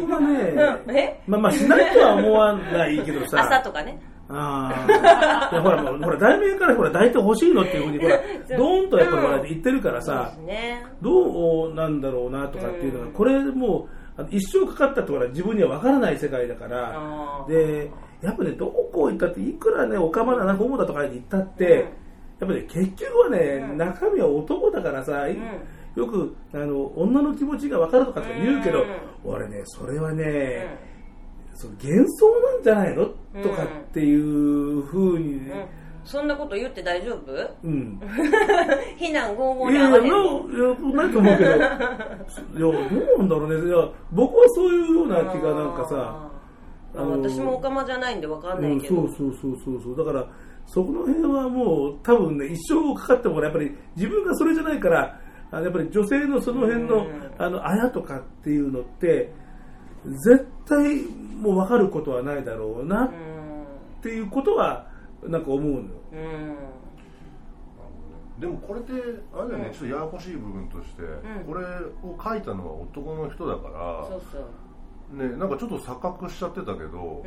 こがね、え？まあまあしないとは思わないけどさ。朝とかねああ。ほら、もうほら、題名からほら、抱いてほしいのっていうふうに、ほら、ドーンとやっぱり言ってるからさす、ねどうなんだろうなとかっていうのが、うん。これもう、一生かかったってほら、自分には分からない世界だから、で、やっぱね、どこ行ったって、いくらね、おかまだな、ゴムだとかに行ったって、やっぱり、ね、結局はね、うん。中身は男だからさ、ん。よくあの女の気持ちが分かるとかって言うけど、うん。俺ね、それはね、その幻想なんじゃないの？とかっていうふうに、うん。そんなこと言って大丈夫？うん。非難合々いやいや、に合わへんなのいやないと思うけど、いや、どうなんだろうね。いや、僕はそういうような気がなんかさ、あー。私もオカマじゃないんでわかんなうん、いけど、そうそうそうそうそう。だから、そこの辺はもう、多分ね、一生かかってもやっぱり自分がそれじゃないから、あのやっぱり女性のその辺の、うん。あの、あやとかっていうのって、絶対もう分かることはないだろうなっうんていうことは、なんか思うのよ。うん。でもこれってあれだよね、ちょっとややこしい部分として、ん。これを書いたのは男の人だからそうそう。ね、なんかちょっと錯覚しちゃってたけど、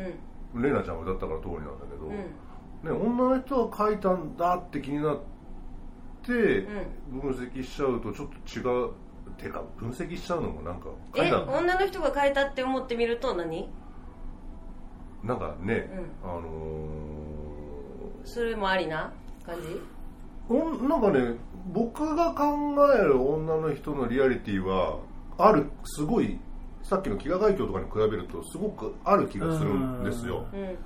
うん。レイナちゃんが歌ったから通りなんだけど、うん。ね、女の人が書いたんだって気になって分析しちゃうとちょっと違うてか分析しちゃうのもなんかえた女の人が変えたって思ってみると何？なんかね、うあのそれもありな？感じ？ーおんなんかね僕が考える女の人のリアリティはあるすごいさっきの飢餓海峡とかに比べるとすごくある気がするんですよ。うん。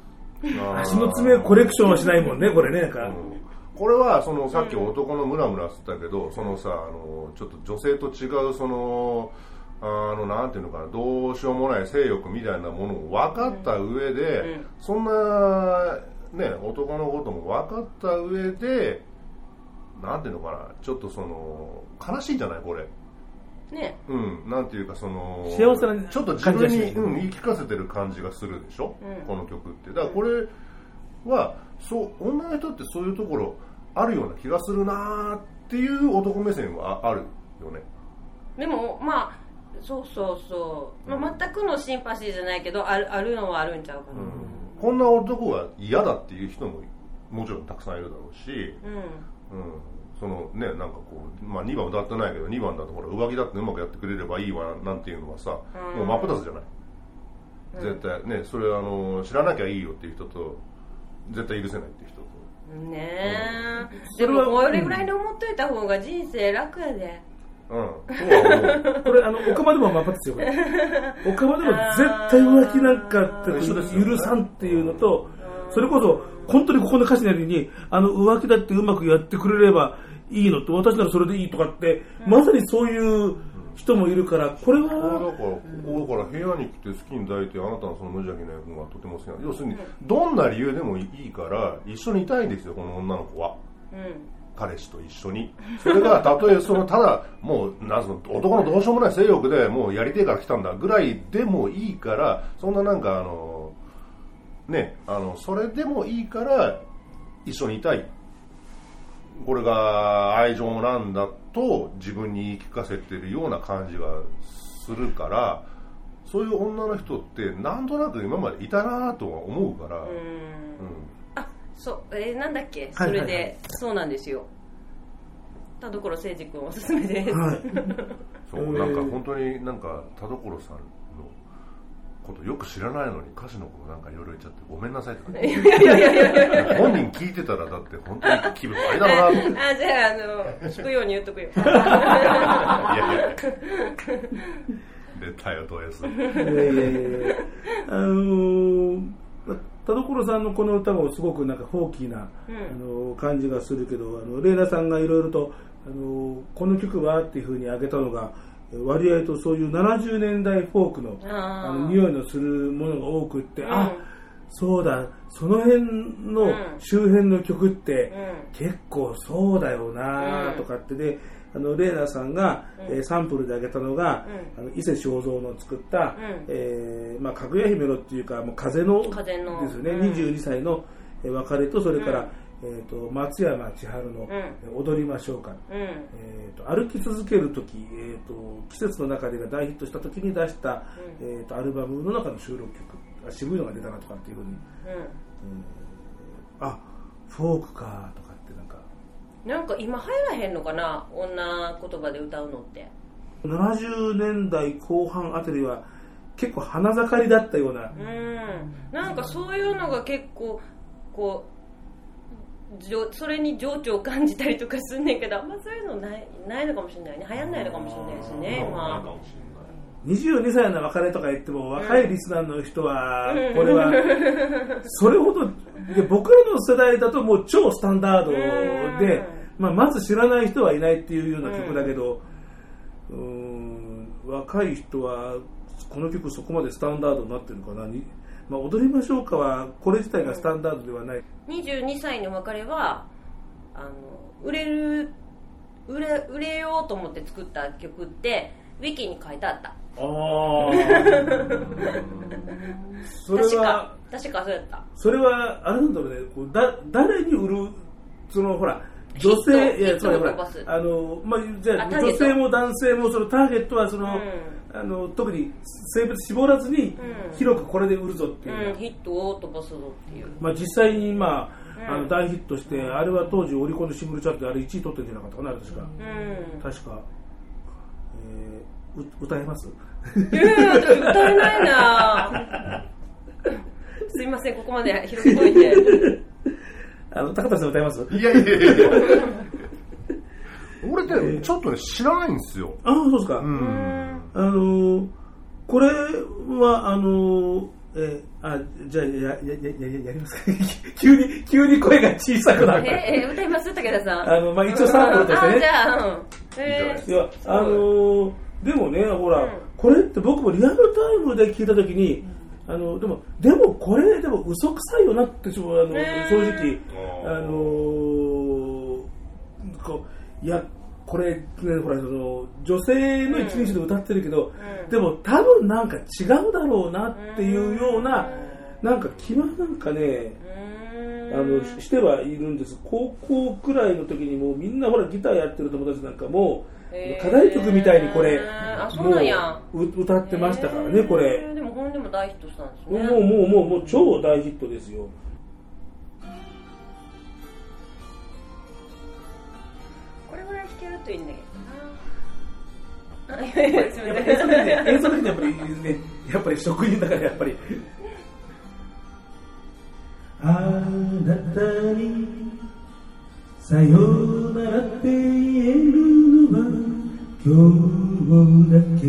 足の爪コレクションはしないもんね、これね、なんか。うんこれはそのさっき男のムラムラって言ったけど、そのさあのちょっと女性と違うそのあのなんていうのかなどうしようもない性欲みたいなものを分かった上で、うん。そんなね男のことも分かった上でなんていうのかなちょっとその悲しいじゃないこれ。ね。うん、なんていうかその幸せなちょっと自分に、うん、言い聞かせてる感じがするでしょ、うん。この曲って。だからこれはそう女の人ってそういうところあるような気がするなーっていう男目線はああるよね。でもまあそうそうそう、まあ、全くのシンパシーじゃないけどあるあるのはあるんちゃうかな。こんな男が嫌だっていう人ももちろんたくさんいるだろうし、うん、うん、そのねなんかこう、まあ、2番歌ってないけど2番だとほら上着だってうまくやってくれればいいわなんていうのはさ、うん。もう真っ二つじゃない、絶対ねそれあの知らなきゃいいよっていう人と絶対許せないっていうねえ、それはでもこれぐらいで思っといた方が人生楽やで。うん。これ、あの、オカマでも真っですよ、これ。オカマでも絶対浮気なんかって許さんっていうのと、それこそ、本当にここの歌詞のように、あの、浮気だってうまくやってくれればいいのって、私ならそれでいいとかって、まさにそういう人もいるから、これこれだからは、ここだから部屋に来て好きに抱いてあなたのその無邪気な役がとても好きな。要するにどんな理由でもいいから一緒にいたいんですよこの女の子は。うん彼氏と一緒に。それがたとえそのただもうなんその男のどうしようもない性欲でもうやりてえから来たんだぐらいでもいいからそんななんかあのねあのそれでもいいから一緒にいたい。これが愛情なんだと自分に言い聞かせてるような感じがするからそういう女の人ってなんとなく今までいたなとは思うから、うん。うん。あそうえーなんだっけ？そはいはいはい。れで、そうなんですよ。田所誠司君おすすめです、はい。そううんなんか本当になんか田所さんのことよく知らないのに歌詞のことなんかいろいろ言っちゃってごめんなさいって感じいやいやいやいやいや。本人聞いてたらだって本当に気分悪いだろうな。ってあじゃああの聞くように言っとくよ。いやいや出たよド S いやいやいやいや。あのー田所さんのこの歌もすごくなんかフォーキーな、うん。あのー感じがするけどあのレイナさんがいろいろと、あのーこの曲はっていうふうに挙げたのが割合とそういう70年代フォークのあの匂いのするものが多くって、うん。あそうだその辺のうん。周辺の曲って、うん。結構そうだよなとかってで、あのレーナさんが、うん。えーサンプルで挙げたのが、うあの伊勢正蔵の作った、うん。えーまあ、かぐや姫のっていうかもう風の風の。ですよね、うん。22歳のえー別れとそれから、うんえー、と松山千春の、踊りましょうか」うん。えー、と歩き続ける時、えー、と季節の中でが大ヒットした時に出した、うん。えー、とアルバムの中の収録曲あ渋いのが出たなとかっていうふうに、うあフォークかとかってなんか。んなんか今流行らへんのかな？女言葉で歌うのって。70年代後半あたりは結構花盛りだったような、うん。なんかそういうのが結構こうそれに情緒を感じたりとかすんねんけどあんまそういうのないないのかもしれないね。流行んないのかもしれないですねなんか今もし22歳の別れとか言っても若いリスナーの人はうんこれはそれほどで僕らの世代だともう超スタンダードで、まあ、まず知らない人はいないっていうような曲だけどうーん若い人はこの曲そこまでスタンダードになってるかなに、まあ、踊りましょうかはこれ自体がスタンダードではない。22歳の別れはあの売れる売れ売れようと思って作った曲ってウィキに書いてあった。ああそれは確か確かそうやった。それはあれなんだろうね。こうだ誰に売るそのほら女性いやヒットつまりほらあのまあじゃ女性も男性もそのターゲットはその、うあの特に性別絞らずに、うん。広くこれで売るぞっていう、うん、ヒットを飛ばすぞっていう。まあ実際にまあ、の大ヒットしてあれは当時オリコンのシングルチャートであれ1位取ってるんじゃなかったかな確か、うん。確か、えー、う歌えます？いやいや歌えないな。すいませんここまで広げといて。あの高田さん歌えます？いやいやいやいや。俺ねちょっとね知らないんですよ。ああそうですか、うんあのーこれは、あのーえーあ、じゃあ、や、や、や、や、やりますか？急に、急に声が小さくなる。ええ歌います？武田さん。あの、まあ、一応サンプルとしてね。あじゃあうん。えいや、あのーでもね、ほら、うん。これって僕もリアルタイムで聞いたときに、あの、でも、でもこれ、でも嘘くさいよなって、ちょあの、ね正直、あのーこう、いや、これ、ね、ほら、その、女性の一日で歌ってるけど、うん。でも多分なんか違うだろうなっていうような、なんか気はなんかね、あのしてはいるんです。高校くらいの時にもうみんなほらギターやってる友達なんかもへー。課題曲みたいにこれあそうなんや。もうう歌ってましたからねこえれ。ーでも本でも大ヒットしたんですね。もうもうもうもう超大ヒットですよるといいんだけどなあいやいやすみまやっぱ演奏せん的にね演奏的にやっぱりねやっぱり職人だからやっぱりあなたにさよならって言えるのは今日だけ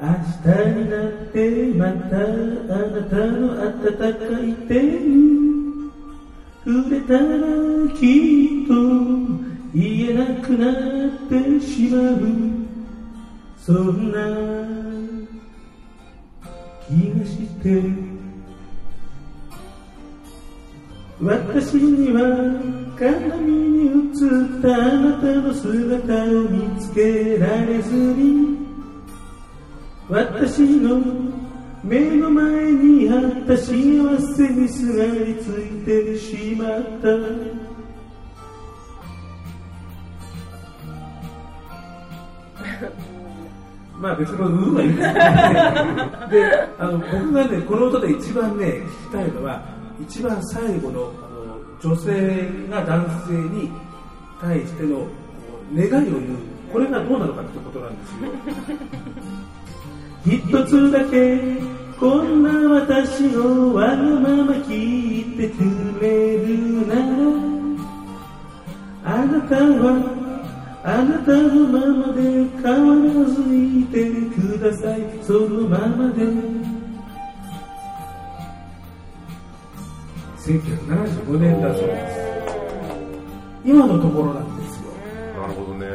明日になってまたあなたの温かい手にくなってしまうそんな気がして私には鏡に映ったあなたの姿を見つけられずに私の目の前にあった幸せにすがりついてしまった。まあ別の部分はいいん ですけどねであの僕がねこの歌で一番ね聞きたいのは一番最後のあの女性が男性に対しての願いを言う。これがどうなのかってことなんですよ。一つだけこんな私のわがまま聞いてくれるならあなたはあなたのままで変わらずにいてください。そのままで。1975年だそうです。今のところなんですよ。なるほどね。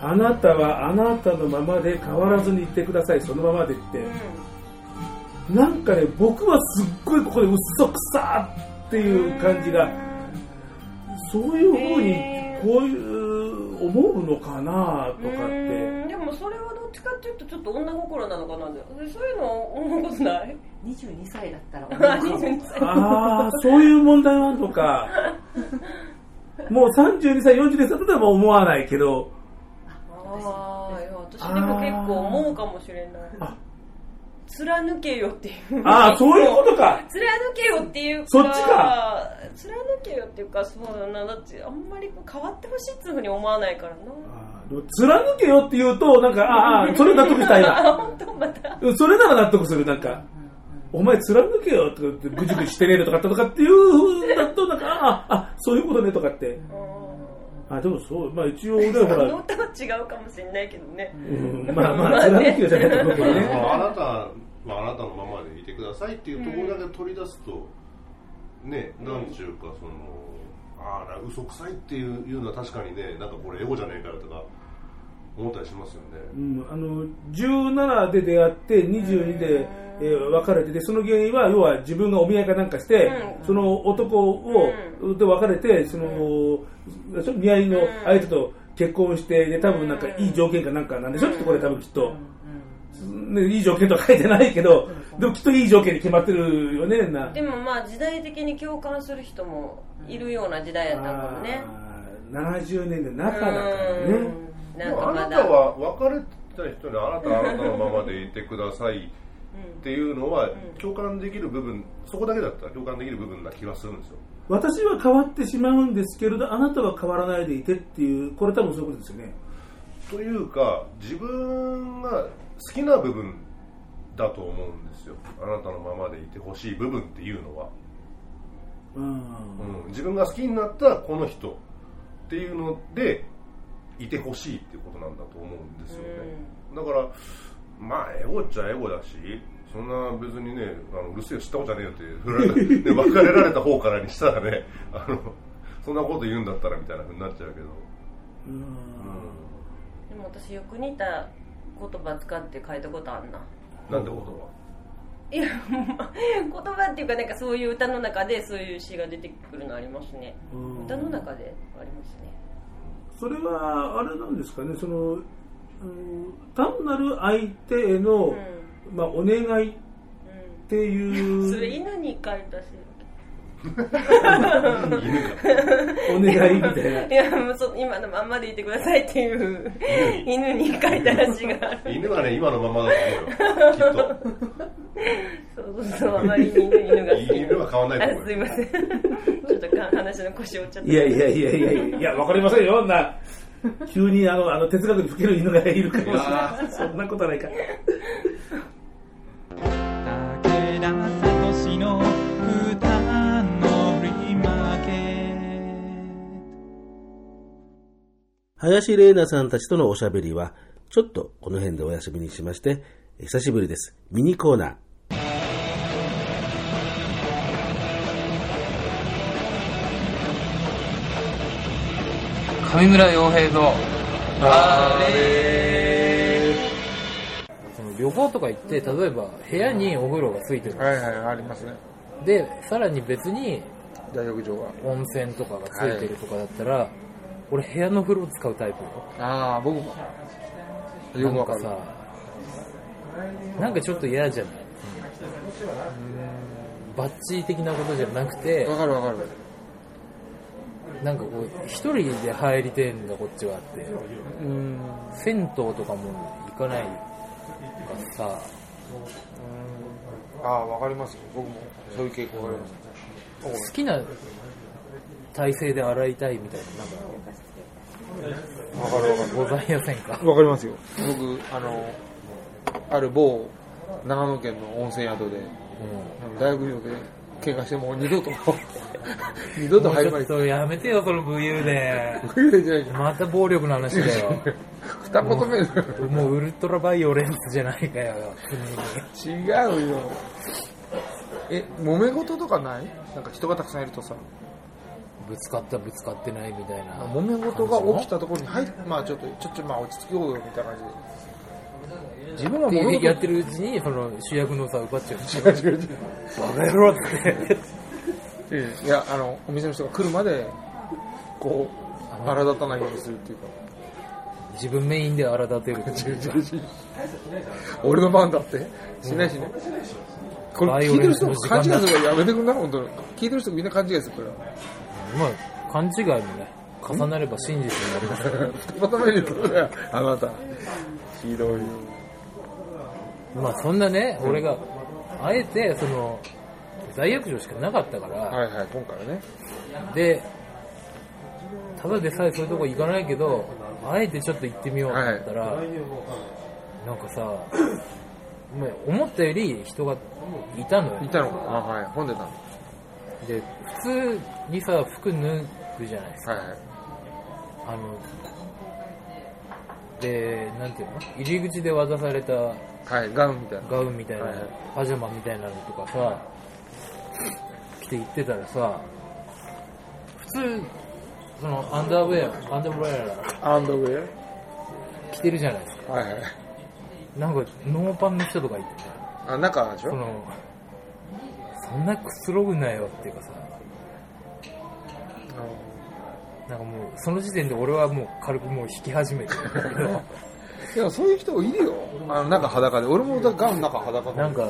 あなたはあなたのままで変わらずにいてください。そのままでって。なんかね僕はすっごいここで嘘くさっていう感じが。そういうふうにこういう思うのかなとかって。うん。でもそれはどっちかっていうとちょっと女心なのかな。ってそういうの思うことない？22歳だったら思うかも22歳。ああそういう問題はあるのか。もう32歳42歳だったらもう思わないけど。ああいや私でも結構思うかもしれない。あ貫けよっていう。ああそういうことか。貫けよっていうかそっちか。貫けよっていうかそうだな。だってあんまり変わってほしいっていうふうに思わないからな。あーでも貫けよって言うとなんかああそれ納得したいあな本当また。うんそれなら納得するなんか。お前貫けよとか言ってぐじぐじしてねえとかとかっていう風だとなんかああそういうことねとかってあでもそうまあ一応 俺はほら歌は違うかもしれないけどね。うんまあまあ貫けよじゃないとね。まああなたはあなたのままでいてくださいっていうところだけ取り出すと、ねなんちゅうかそのあら嘘くさいっていういうのは確かにねなんかこれエゴじゃねえかよとか思ったりしますよね、うん、あの17で出会って22で、えー別れててその原因は要は自分がお見合いかなんかして、うん。その男を、で別れてその、その見合いの相手と結婚してで多分なんかいい条件かなんかなんでしょ、きっとこれ多分きっと、ね、いい条件とは書いてないけどでもきっといい条件に決まってるよねな。でもまあ時代的に共感する人もいるような時代やったかもね。あー70年で中だからね。うんなんかまだ。あなたは別れた人にあなたはあなたのままでいてくださいっていうのは共感できる部分そこだけだったら共感できる部分な気がするんですよ。私は変わってしまうんですけれどあなたは変わらないでいてっていうこれ多分そういうことですよね。というか自分が好きな部分だと思うんですよ。あなたのままでいてほしい部分っていうのは、うん。うん、自分が好きになったこの人っていうのでいてほしいっていうことなんだと思うんですよね、だからまあエゴっちゃエゴだしそんな別にねあのうるせえよ知ったことじゃねえよって振られ別れられた方からにしたらねあのそんなこと言うんだったらみたいなふうになっちゃうけど、うん。でも私よく似た言葉使って書いたことあんな。なんてことはいや、ま あ言葉っていうかなんかそういう歌の中でそういう詩が出てくるのありますね。うん。歌の中でありますねそれはあれなんですかねその、うん単なる相手への、まあ、お願いっていう。それ犬に書いた詩お願いみたいないやもうそ今のまんまでいてくださいっていう犬。に書いたらしがある犬はね今のままだと思うよきっそうそうそうあまりに犬犬がと犬は変わんないと思うすいません。ちょっとか話の腰折っちゃった。いやいやいやいやいやいやわかりませんよな。急にあのあの哲学に吹ける犬がいるかもしれないそんなことはないか林玲奈さんたちとのおしゃべりは、ちょっとこの辺でお休みにしまして、久しぶりです。ミニコーナー。上村洋平のその旅行とか行って、例えば部屋にお風呂がついてる。はいはいありますねで、さらに別に、大浴場が。温泉とかがついてるとかだったら、俺部屋の風呂使うタイプよ。ああ、僕も。よくわかる。なんかさ、なんかちょっと嫌じゃない？バッチリ的なことじゃなくて、わかるわかる。なんかこう、一人で入りてんだ、こっちはって。うん。銭湯とかも行かないからさ、ああ、わかりますよ。僕もそういう傾向があります。好きな体勢で洗いたいみたいな、なんか、わかるわかる。ございませんかわかりますよ。僕、あの、ある某長野県の温泉宿で、大学場で喧嘩してもう二度と、二度と入るまいもうちょっとやめてよ、その武勇で。武勇伝じまた暴力の話だよ。二言目でもうウルトラバイオレンスじゃないかよ、違うよ。え、揉め事とかない？なんか人がたくさんいるとさ、ぶつかったぶつかってないみたいな。揉め事が起きたところに、はい、まあちょっと、ちょっとまあ落ち着こうよみたいな感じで。自分は揉め事やってるうちに、その主役のさ、奪っちゃう。違う違う違う。バカ野郎って。いや、あの、お店の人が来るまで、こう、腹立たないようにするっていうか。自分メインで荒立てる。俺の番だってしないしね。これ聞いてる人も勘違いするからやめてくんな、本当に。聞いてる人みんな勘違いするから。まあ、勘違いもね、重なれば真実になりますから。二言目に言うだよ、あなた。ひどいよ。まあそんなね、俺が、あえて、その、大浴場しかなかったから、はいはい、今回はね。で、ただでさえそういうとこ行かないけど、あえてちょっと行ってみようと思ったら、なんかさ、もう思ったより人がいたのよ。いたのかあ、はい、混んでたの。で、普通にさ、服脱ぐじゃないですか。はいはい。あの、で、なんていうの？入り口で渡された、はい、ガウンみたいな。ガウンみたいな、はいはいパジャマみたいなのとかさ、着て行ってたらさ、普通、その、アンダーウェア、アンダーウェアンドウェア着てるじゃないですか。アはいはい。なんか、ノーパンの人とかいてね、あ、中でしょ？その、そんなくつろぐなよっていうかさ、なんかもう、その時点で俺はもう軽くもう引き始めてるんだけど、いや、そういう人いるよ。あの、中裸で。俺もガウン中裸で。なんか、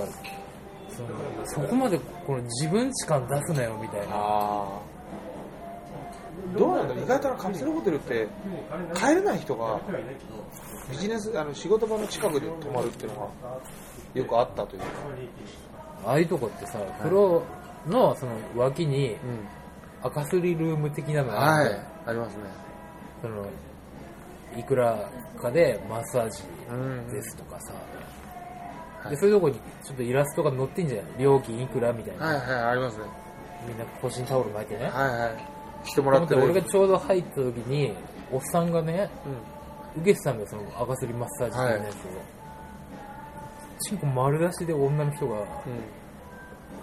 そのそこまでこの自分値感出すなよみたいな。あどうなんだろう意外とカプセルホテルって帰れない人がビジネスあの仕事場の近くで泊まるっていうのがよくあったというか、ああいうとこってさ、風呂のその脇に赤すりルーム的なのがあって、はい。ありますね。そのいくらかでマッサージですとかさ、でそういうとこにちょっとイラストが載ってんじゃない？料金いくらみたいな、はいはいありますね。みんな腰にタオル巻いてね、はいはい。してもらってる。俺がちょうど入った時におっさんがね、受けてたんだよその赤すりマッサージ的なやつを、チンコ丸出しで女の人が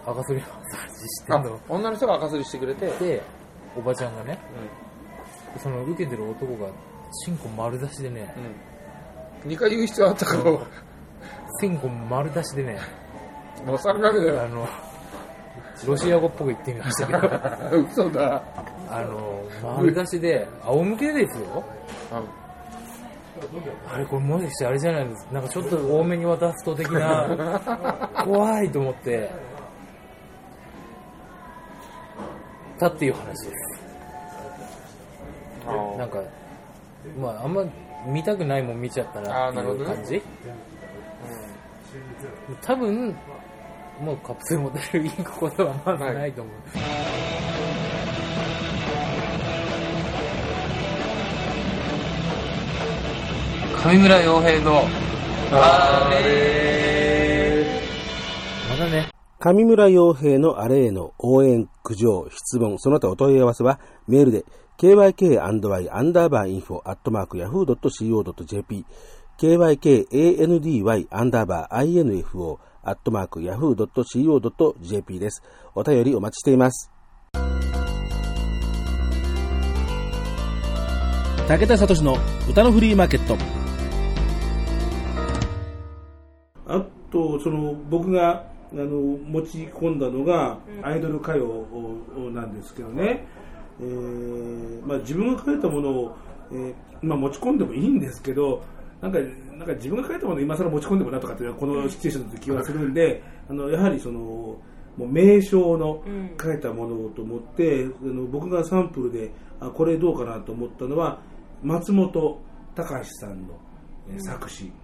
赤すりマッサージしてあんの。女の人が赤すりしてくれて。でおばちゃんがね、その受けてる男がチンコ丸出しでね、2回言う必要あったからチンコ丸出しでねもうそれだけだよあのロシア語っぽく言ってみましたけど。嘘だ。あの丸出しで仰向けですよあれこれもしかしてあれじゃないですなんかちょっと多めに渡すと的な 怖いと思って。たっていう話です。なんかまああんま見たくないもん見ちゃったなっていう感じ、多分もうカプセルモデル行くことはまずないと思う、上村洋平のまだね。上村洋平のあれへの応援、苦情、質問、その他お問い合わせはメールで kyk&y アンダーバーインフォアットマーク yahoo.co.jp kykandy アンダーバー info アットマーク yahoo.co.jp です。お便りお待ちしています。武田聡の歌のフリーマーケット。あと、その、僕が、あの持ち込んだのがうん。アイドル歌謡なんですけどね、えーまあ、自分が書いたものを、えーまあ、持ち込んでもいいんですけどなんかなんか自分が書いたものを今更持ち込んでもなとかってこのシチュエーションだと気がするんであのやはりそのもう名称の書いたものをと思って、あの僕がサンプルであこれどうかなと思ったのは松本隆さんの、えー作詞、でえ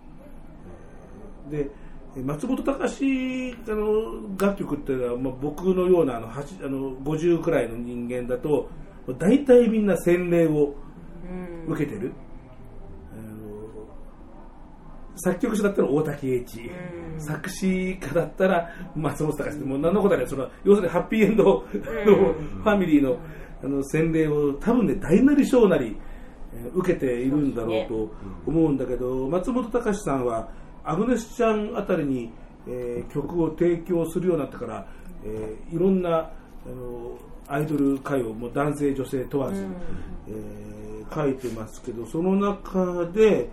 ー松本隆あの楽曲っていうのは、まあ、僕のようなあの8あの50くらいの人間だと大体みんな洗礼を受けてる、あの作曲者だったら大竹栄一、作詞家だったら松本隆もう何のことはないその要するにハッピーエンドのファミリーのあの洗礼を多分ね大なり小なりえー受けているんだろうと思うんだけど、松本隆さんはアグネスちゃんあたりに、えー曲を提供するようになってから、えーいろんなあのアイドル歌謡も男性女性問わず、えー書いてますけどその中で、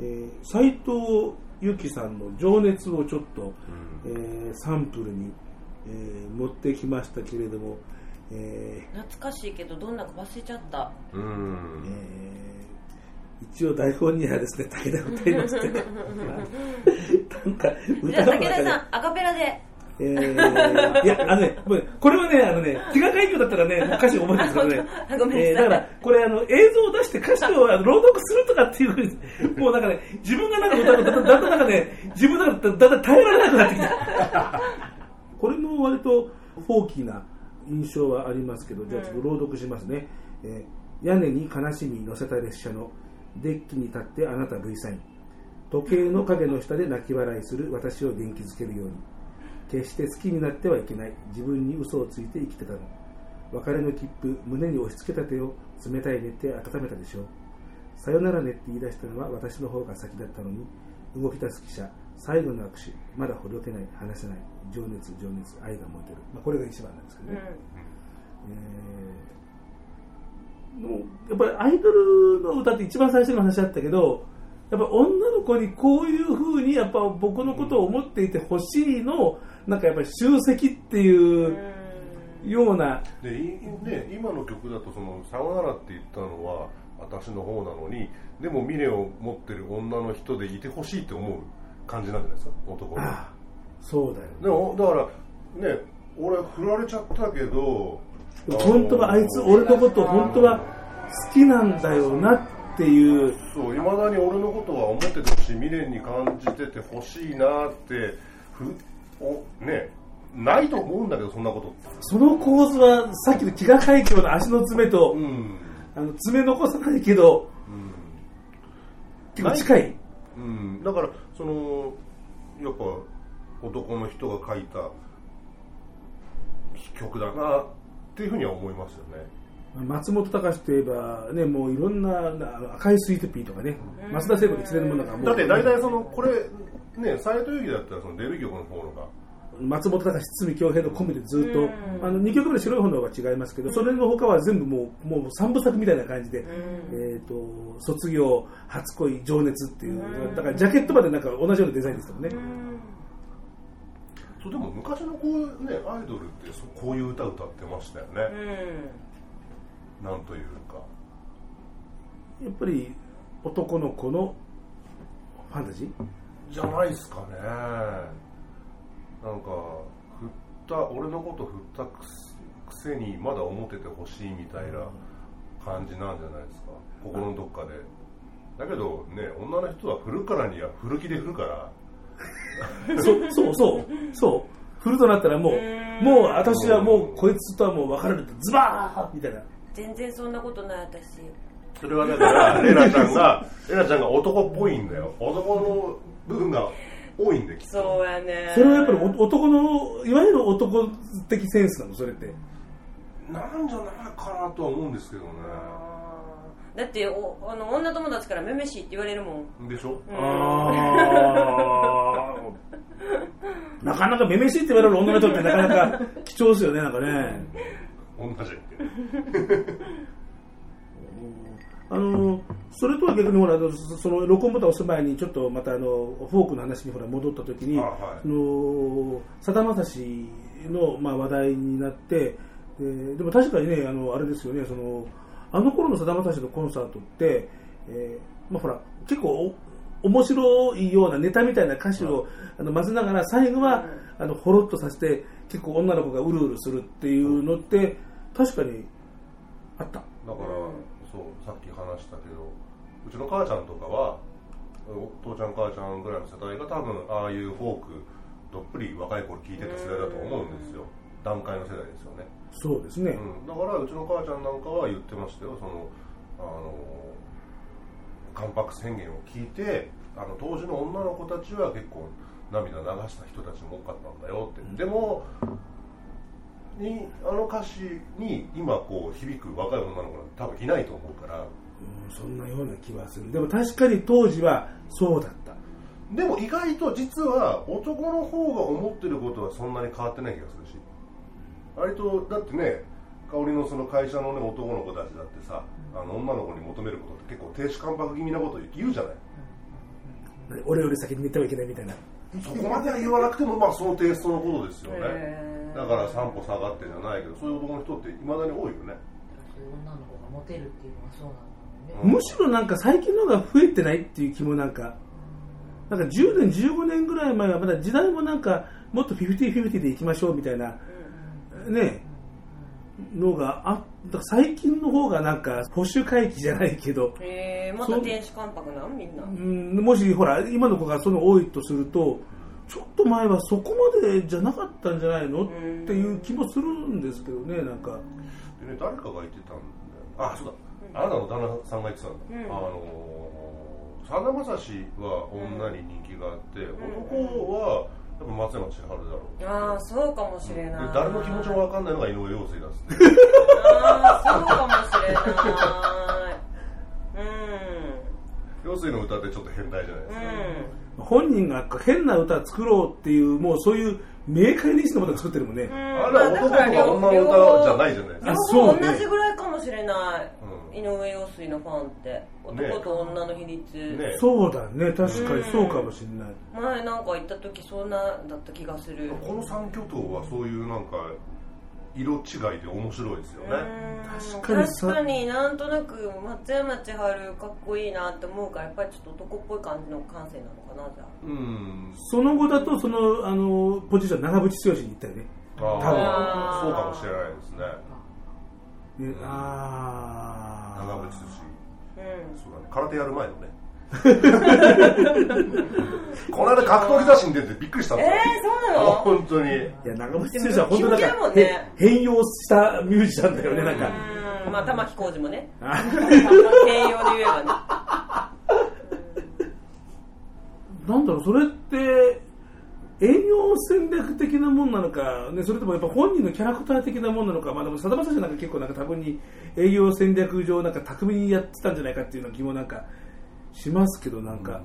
えー、斉藤由貴さんの「情熱」をちょっと、えーサンプルに、えー持ってきましたけれども、えー懐かしいけどどんなか忘れちゃった一応台本にはですね武田歌いますってなんかじゃあ武田さんアカペラで。えーいや、あのね、これはね、あのね、気が海峡だったらね、もう歌詞覚えてるんですけどね。あ、ごめんなさい。えーだから、これ、あの、映像を出して歌詞を朗読するとかっていうふうに、もうなんかね、自分がなんか歌うと、だんだんだんだんなんかね、自分の中でだんだん耐えられなくなってきた。これも割とフォーキーな印象はありますけど、じゃあちょっと朗読しますね。えー屋根に悲しみ乗せた列車のデッキに立ってあなた V サイン。時計の影の下で泣き笑いする。私を元気づけるように。決して好きになってはいけない。自分に嘘をついて生きてたの。別れの切符。胸に押し付けた手を。冷たいねって温めたでしょう。さよならねって言い出したのは。私の方が先だったのに。動き出す汽車最後の握手。まだほどけない。話せない。情熱情熱。愛が燃えてる、まあ、これが一番なんですけどね、えーでもやっぱりアイドルの歌って一番最初の話だったけどやっぱ女の子にこういうふうにやっぱ僕のことを思っていてほしいのをなんかやっぱり集積っていうような。でいね、今の曲だとその「さよなら」って言ったのは私の方なのにでも未練を持ってる女の人でいてほしいって思う感じなんじゃないですか？男のそうだよでもだからね俺振られちゃったけど本当はあいつ俺のこと本当は好きなんだよなっていう。そういまだに俺のことは思っててほしい未練に感じててほしいなってふおねないと思うんだけどそんなこと。その構図はさっきの飢餓海峡の足の爪と、あの爪残さないけど、結構近い。うん、だからそのやっぱ男の人が書いた曲だなっていうふうには思いますよね。松本隆といえば、ね、もういろんななあの赤いスイートピーとかね、松田聖子で一連のものがもう。だって大体そのこれね斎藤由貴だったらそのデビュー曲の方のが。松本隆、堤恭平のコンビでずっと、あの2曲目の白い炎は違いますけど、それの他は全部もうもう3部作みたいな感じで、えー、と卒業、初恋、情熱っていう、だからジャケットまでなんか同じようなデザインですよね。そうでも昔のこういうねアイドルってそこういう歌歌ってましたよね、なんというか。やっぱり男の子のファンタジー？じゃないですかね。なんか振った俺のこと振ったくすくせにまだ思っててほしいみたいな感じなんじゃないですか。心のどっかで。だけどね女の人は振るからには振る気で振るからそうそうそうそう。振るとなったらもうもう私はもうこいつとはもう別れるってズバーンみたいな。全然そんなことない私。それはだからレナちゃんがレナちゃんが男っぽいんだよ。男の部分が多いんできっと。そうやね。それはやっぱりお男のいわゆる男的センスなのそれって。なんじゃないかなとは思うんですけどね。だっておあの女友達からめめしいって言われるもん。でしょ？あー なかなかめめしいって言われる女の人ってなかなか貴重ですよねなんかね。同じ あのそれとは逆にほらそその録音ボタンを押す前にちょっとまたあのフォークの話にほら戻った時に、さだまさしの、まあ、話題になってででも確かにねあのあれですよねそのあの頃のさだまさしのコンサートって、えーまあ、ほら結構お面白いようなネタみたいな歌詞を、あの混ぜながら最後は、あのほろっとさせて結構女の子がうるうるするっていうのって確かにあった。だから、そうさっき話したけどうちの母ちゃんとかはお父ちゃん母ちゃんぐらいの世代が多分ああいうフォークどっぷり若い頃聞いてた世代だと思うんですよ。段階の世代ですよね。そうですね、うん、だからうちの母ちゃんなんかは言ってましたよ。そのあの関白宣言を聞いてあの当時の女の子たちは結構涙流した人たちも多かったんだよって、でもにあの歌詞に今こう響く若い女の子なんて多分いないと思うから。うんそんなような気はする。でも確かに当時はそうだった。でも意外と実は男の方が思ってることはそんなに変わってない気がするし。割とだってね香りのその会社のね男の子たちだってさあの女の子に求めることって結構亭主関白気味なこと言うじゃない。俺より先に寝てはいけないみたいな。そこまでは言わなくてもまあそのテイストのことですよね。へー。だから三歩下がってじゃないけどそういう男の人っていまだに多いよね。そういう女の子がモテるっていうのはそうなんだろうねむしろなんか最近の方が増えてないっていう気もなんか。なんか10年15年ぐらい前はまだ時代もなんかもっと50-50でいきましょうみたいな。ねのがあった最近の方がなんか保守回帰じゃないけどえー、また天使関白なん？みんな。うんもしほら今の子がその多いとするとちょっと前はそこまでじゃなかったんじゃないのっていう気もするんですけどねなんか。でね誰かが言ってたんだ？よあそうだ。あなたの旦那さんが言ってたんだ、うん。あのさだまさしは女に人気があって、男はやっぱ松山千春だろう。ああそうかもしれでない。誰の気持ちも分かんないのが井上陽水だっつってああそうかもしれない。うん。陽水の歌ってちょっと変態じゃないですか、本人が変な歌作ろうっていうもうそういう明快な意思のものを作ってるもんね、あれは男とか女の歌じゃないじゃないですか。あ両そうね。方同じぐらいかもしれない、井上陽水のファンって。男と女の比率、そうだね。確かにそうかもしれない、前なんか行った時そんなだった気がする。この三巨頭はそういうなんか色違いで面白いですよね。確かにさ。確かになんとなく松山千春かっこいいなって思うからやっぱりちょっと男っぽい感じの感性なのかなじゃあ。うん。その後だとそのあのポジション長渕剛に行ったよね。あ多分。あそうかもしれないですねねあ長渕寿司うんそうだね。空手やる前のね。この間格闘技雑誌に出てびっくりしたん。ですよえーそうなの？本当に。いや長渕剛は本当なんか、ね。変容したミュージシャンだよねなんか。うん。まあ玉置浩二もね。あ。併用で言えばね。なんだろうそれって営業戦略的なもんなのか、ね、それともやっぱ本人のキャラクター的なもんなのか、まあ、でもさだまさしなんか結構なんか多分に営業戦略上なんか巧みにやってたんじゃないかっていうような気もなんかしますけどなんか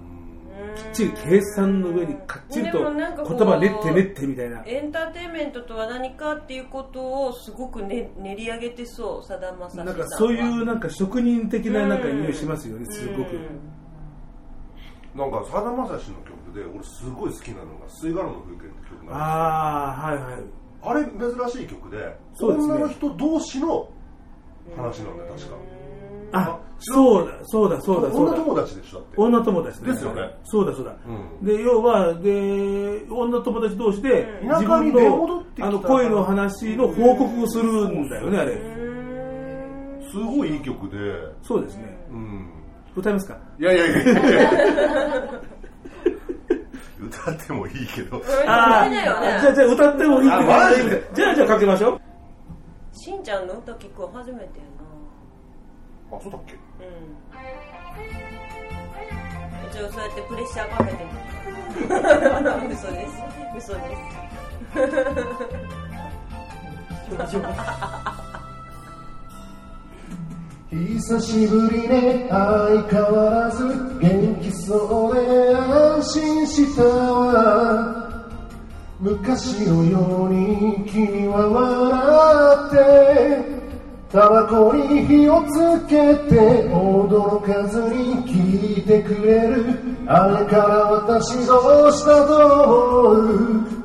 きっちり計算の上にかっちりと言葉練って練ってみたいな。エンターテインメントとは何かっていうことをすごく、ね、練り上げてそうさだまさしさんは。なんかそういうなんか職人的ななんか匂いしますよねすごく。なんかさだまさしの曲で俺すごい好きなのが「吸い殻の風景」って曲なんですよ。ああはいはい。あれ珍しい曲でそうですね。女の人同士の話なんだよ確か。あそうだそうだそうだそうだ。女友達でしょだって。女友達ですよね。そうだそうだ、うん。で要はで女友達同士でうん。自分のあの恋の話の報告をするんだよねあれ。すごいいい曲で。そうですね。うん。歌いますか？いやいやいやいや 歌ってもいいけど。あー。歌えないよね。じゃあじゃあ歌ってもいいって。あマジで？じゃあじゃあかけましょう。しんちゃんの歌聞くの初めてやあそうだっけ？な一応そうやってプレッシャーかけてる。嘘です。嘘です 久しぶりね相変わらず元気そうで安心したわ昔のように君は笑ってタバコに火をつけて驚かずに聞いてくれる。あれから私どうしたと思う。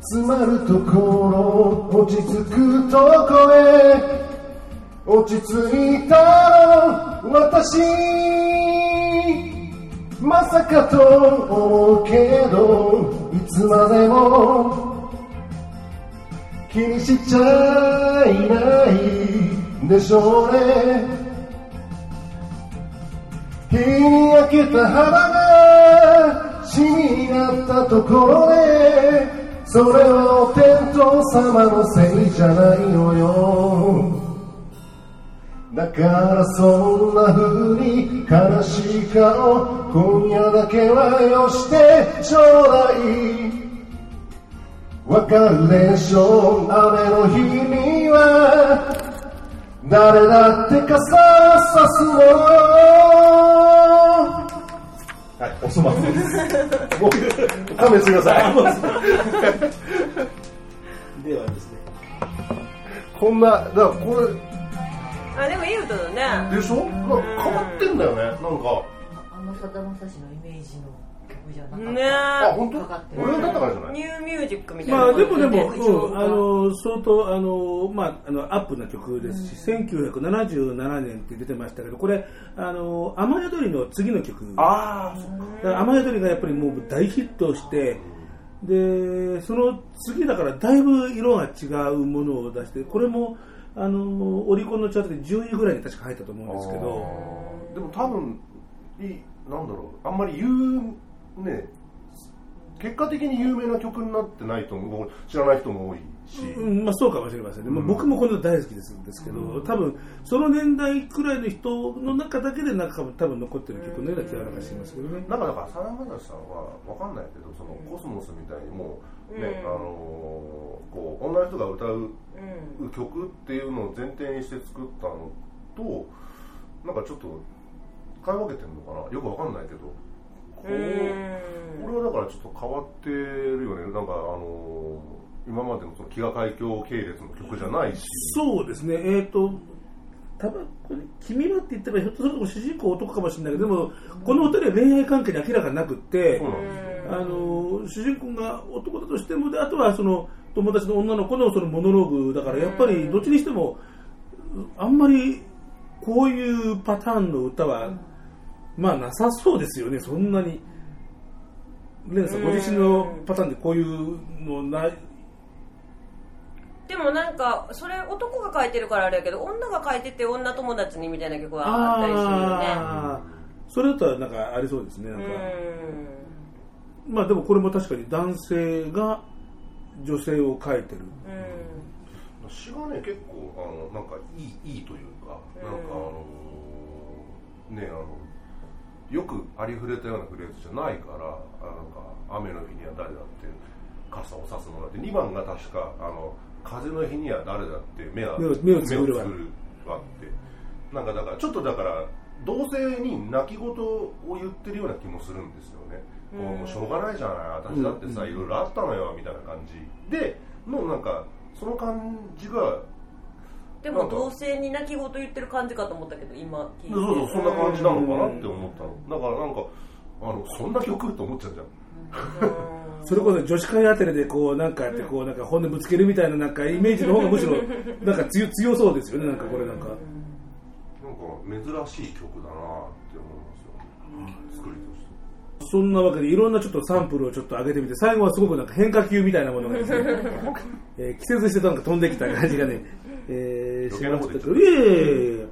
詰まるところ落ち着くとこへ。落ち着いたの私まさかと思うけどいつまでも気にしちゃいないでしょうね。日に焼けた肌がシミになったところでそれはお天道様のせいじゃないのよ。だからそんな風に悲しい顔今夜だけはよしてちょうだいわかるでしょう雨の日には誰だって傘を差すのはい、おそ松です。もう、勘弁してください。ではですね。こんな、だからこれ、あでもいい歌だね。でしょなんか変わってんだよね、なんか。あのさだまさしのイメージの曲じゃなかった。ねあ、本当？かかってる。俺だったからじゃない？ニューミュージックみたいな。まあでもでも、ねうん、あの相当あの、まあ、あのアップな曲ですし、1977年って出てましたけどこれあの雨宿りの次の曲。ああ、そっか。だから雨宿りがやっぱりもう大ヒットしてでその次だからだいぶ色が違うものを出してこれもあのオリコンのチャートで10位ぐらいに確か入ったと思うんですけど。でも多分いいなんだろう。あんまり有ね結果的に有名な曲になってないと思う知らない人も多いし、うんまあ、そうかもしれませんね、まあ僕もこの歌大好きですですけど、多分その年代くらいの人の中だけでなんか多分残ってる曲のような気がしますけどね。なんかだからさだまさんはわかんないけどそのコスモスみたいにもうね、うん。あのーこう女の人が歌ううん曲っていうのを前提にして作ったのとなんかちょっと使い分けてるのかな？よくわかんないけど。これはだからちょっと変わってるよね。なんかあのー今までのその飢餓海峡系列の曲じゃないし。そうですね、えっ、と、多分これ君はって言ったらひょっとすると主人公男かもしれないけど、でも、この二人は恋愛関係に明らかになくって、そうなんですよあの主人公が男だとしてもであとはその友達の女の子のそのモノローグだからやっぱりどっちにしてもあんまりこういうパターンの歌はまあなさそうですよねそんなに。レンさんご自身のパターンでこういうのない？でもなんかそれ男が書いてるからあれやけど女が書いてて女友達にみたいな曲はあったりするよね。それだったらなんかありそうですねなんか、うまあでもこれも確かに男性が女性を書いてる。ん。うん詩がね結構あのなんかいいいいというか、なんかあのねあのよくありふれたようなフレーズじゃないからあなんか雨の日には誰だって傘を差すものだって2番が確かあの風の日には誰だって目は目を目をつぶるわってなんかだからちょっとだから同性に泣き言を言ってるような気もするんですよね、もうもうしょうがないじゃない。私だってさ、いろいろあったのよみたいな感じ。でのなんかその感じがでも同性に泣き言言ってる感じかと思ったけど今聞いて。そうそうそんな感じなのかなって思ったの。だからなんかあのそんな曲と思っちゃうじゃん。それこそ女子会あたりでこうなんかやってこうなんか本音ぶつけるみたいななんかイメージの方がむしろ なんか強強そうですよねなんかこれなんか。なんか珍しい曲だなって思いますよ、作りとしてそんなわけでいろんなちょっとサンプルをちょっと上げてみて最後はすごくなんか変化球みたいなものがですね、えー季節してなんか飛んできた感じがね、えー、しましたけど。いえいえいえ。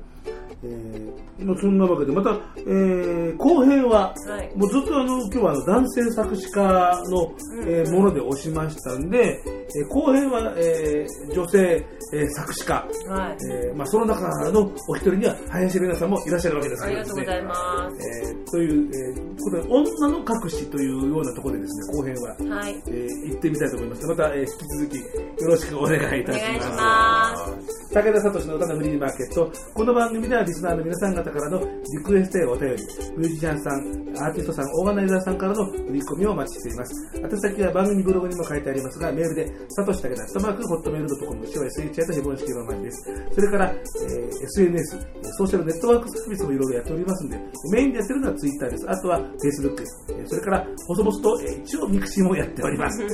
えーまあ、そんなわけでまた、えー後編は、はい。もうずっとあの今日はあの男性作詞家の、えーもので押しましたんで、えー後編は、えー女性、えー作詞家、はい。えーまあ、その中のお一人には林玲奈さんもいらっしゃるわけです。ねりがとうございます。えーという、えーことで女の隠しというようなところでですね後編は、はい。えー行ってみたいと思います。また、えー引き続きよろしくお願いいたします。お願いします。武田聡の歌のフリーマーケット。この番組ではリスナーの皆さん方からのリクエストやお便りミュージシャンさんアーティストさんオーガナイザーさんからの売り込みをお待ちしています宛先は番組ブログにも書いてありますがメールでサトシタケダ、アットマーク、 Hotmail ドットコム、シは SHI とヘボン式のまです。それから、えー SNS、ソーシャルネットワークサービスもいろいろやっておりますんで、メインでやってるのは Twitter です。あとは Facebook、それから、細々と、えー一応 mixi もやっております。え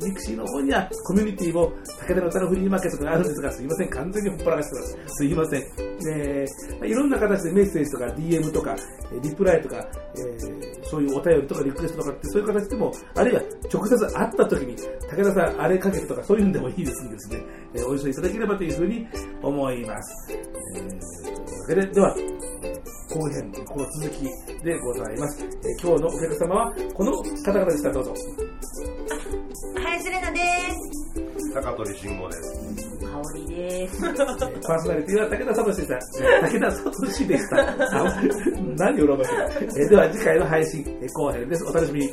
ーミクシーの方にはコミュニティも武田の歌のフリーマーケットがあるんですが、すいません、完全にほっぱらかしてます。すいません。えーまあいろんな形でメッセージとか DM とか、リプライとか、えーそういうお便りとかリクエストとかってそういう形でも、あるいは直接会った時に、武田さんあれかけてとかそういうのでもいいですんでですね、えーお寄せいただければというふうに思います。えーというわけで、では、後編、この続きでございます。えー今日のお客様はこの方々でした。どうぞ。林玲奈です高取慎吾です。香りです パーソナリティは武田聡でした。武田聡でした。あ 何をロマンえーでは次回の配信、えー後編です。お楽しみに。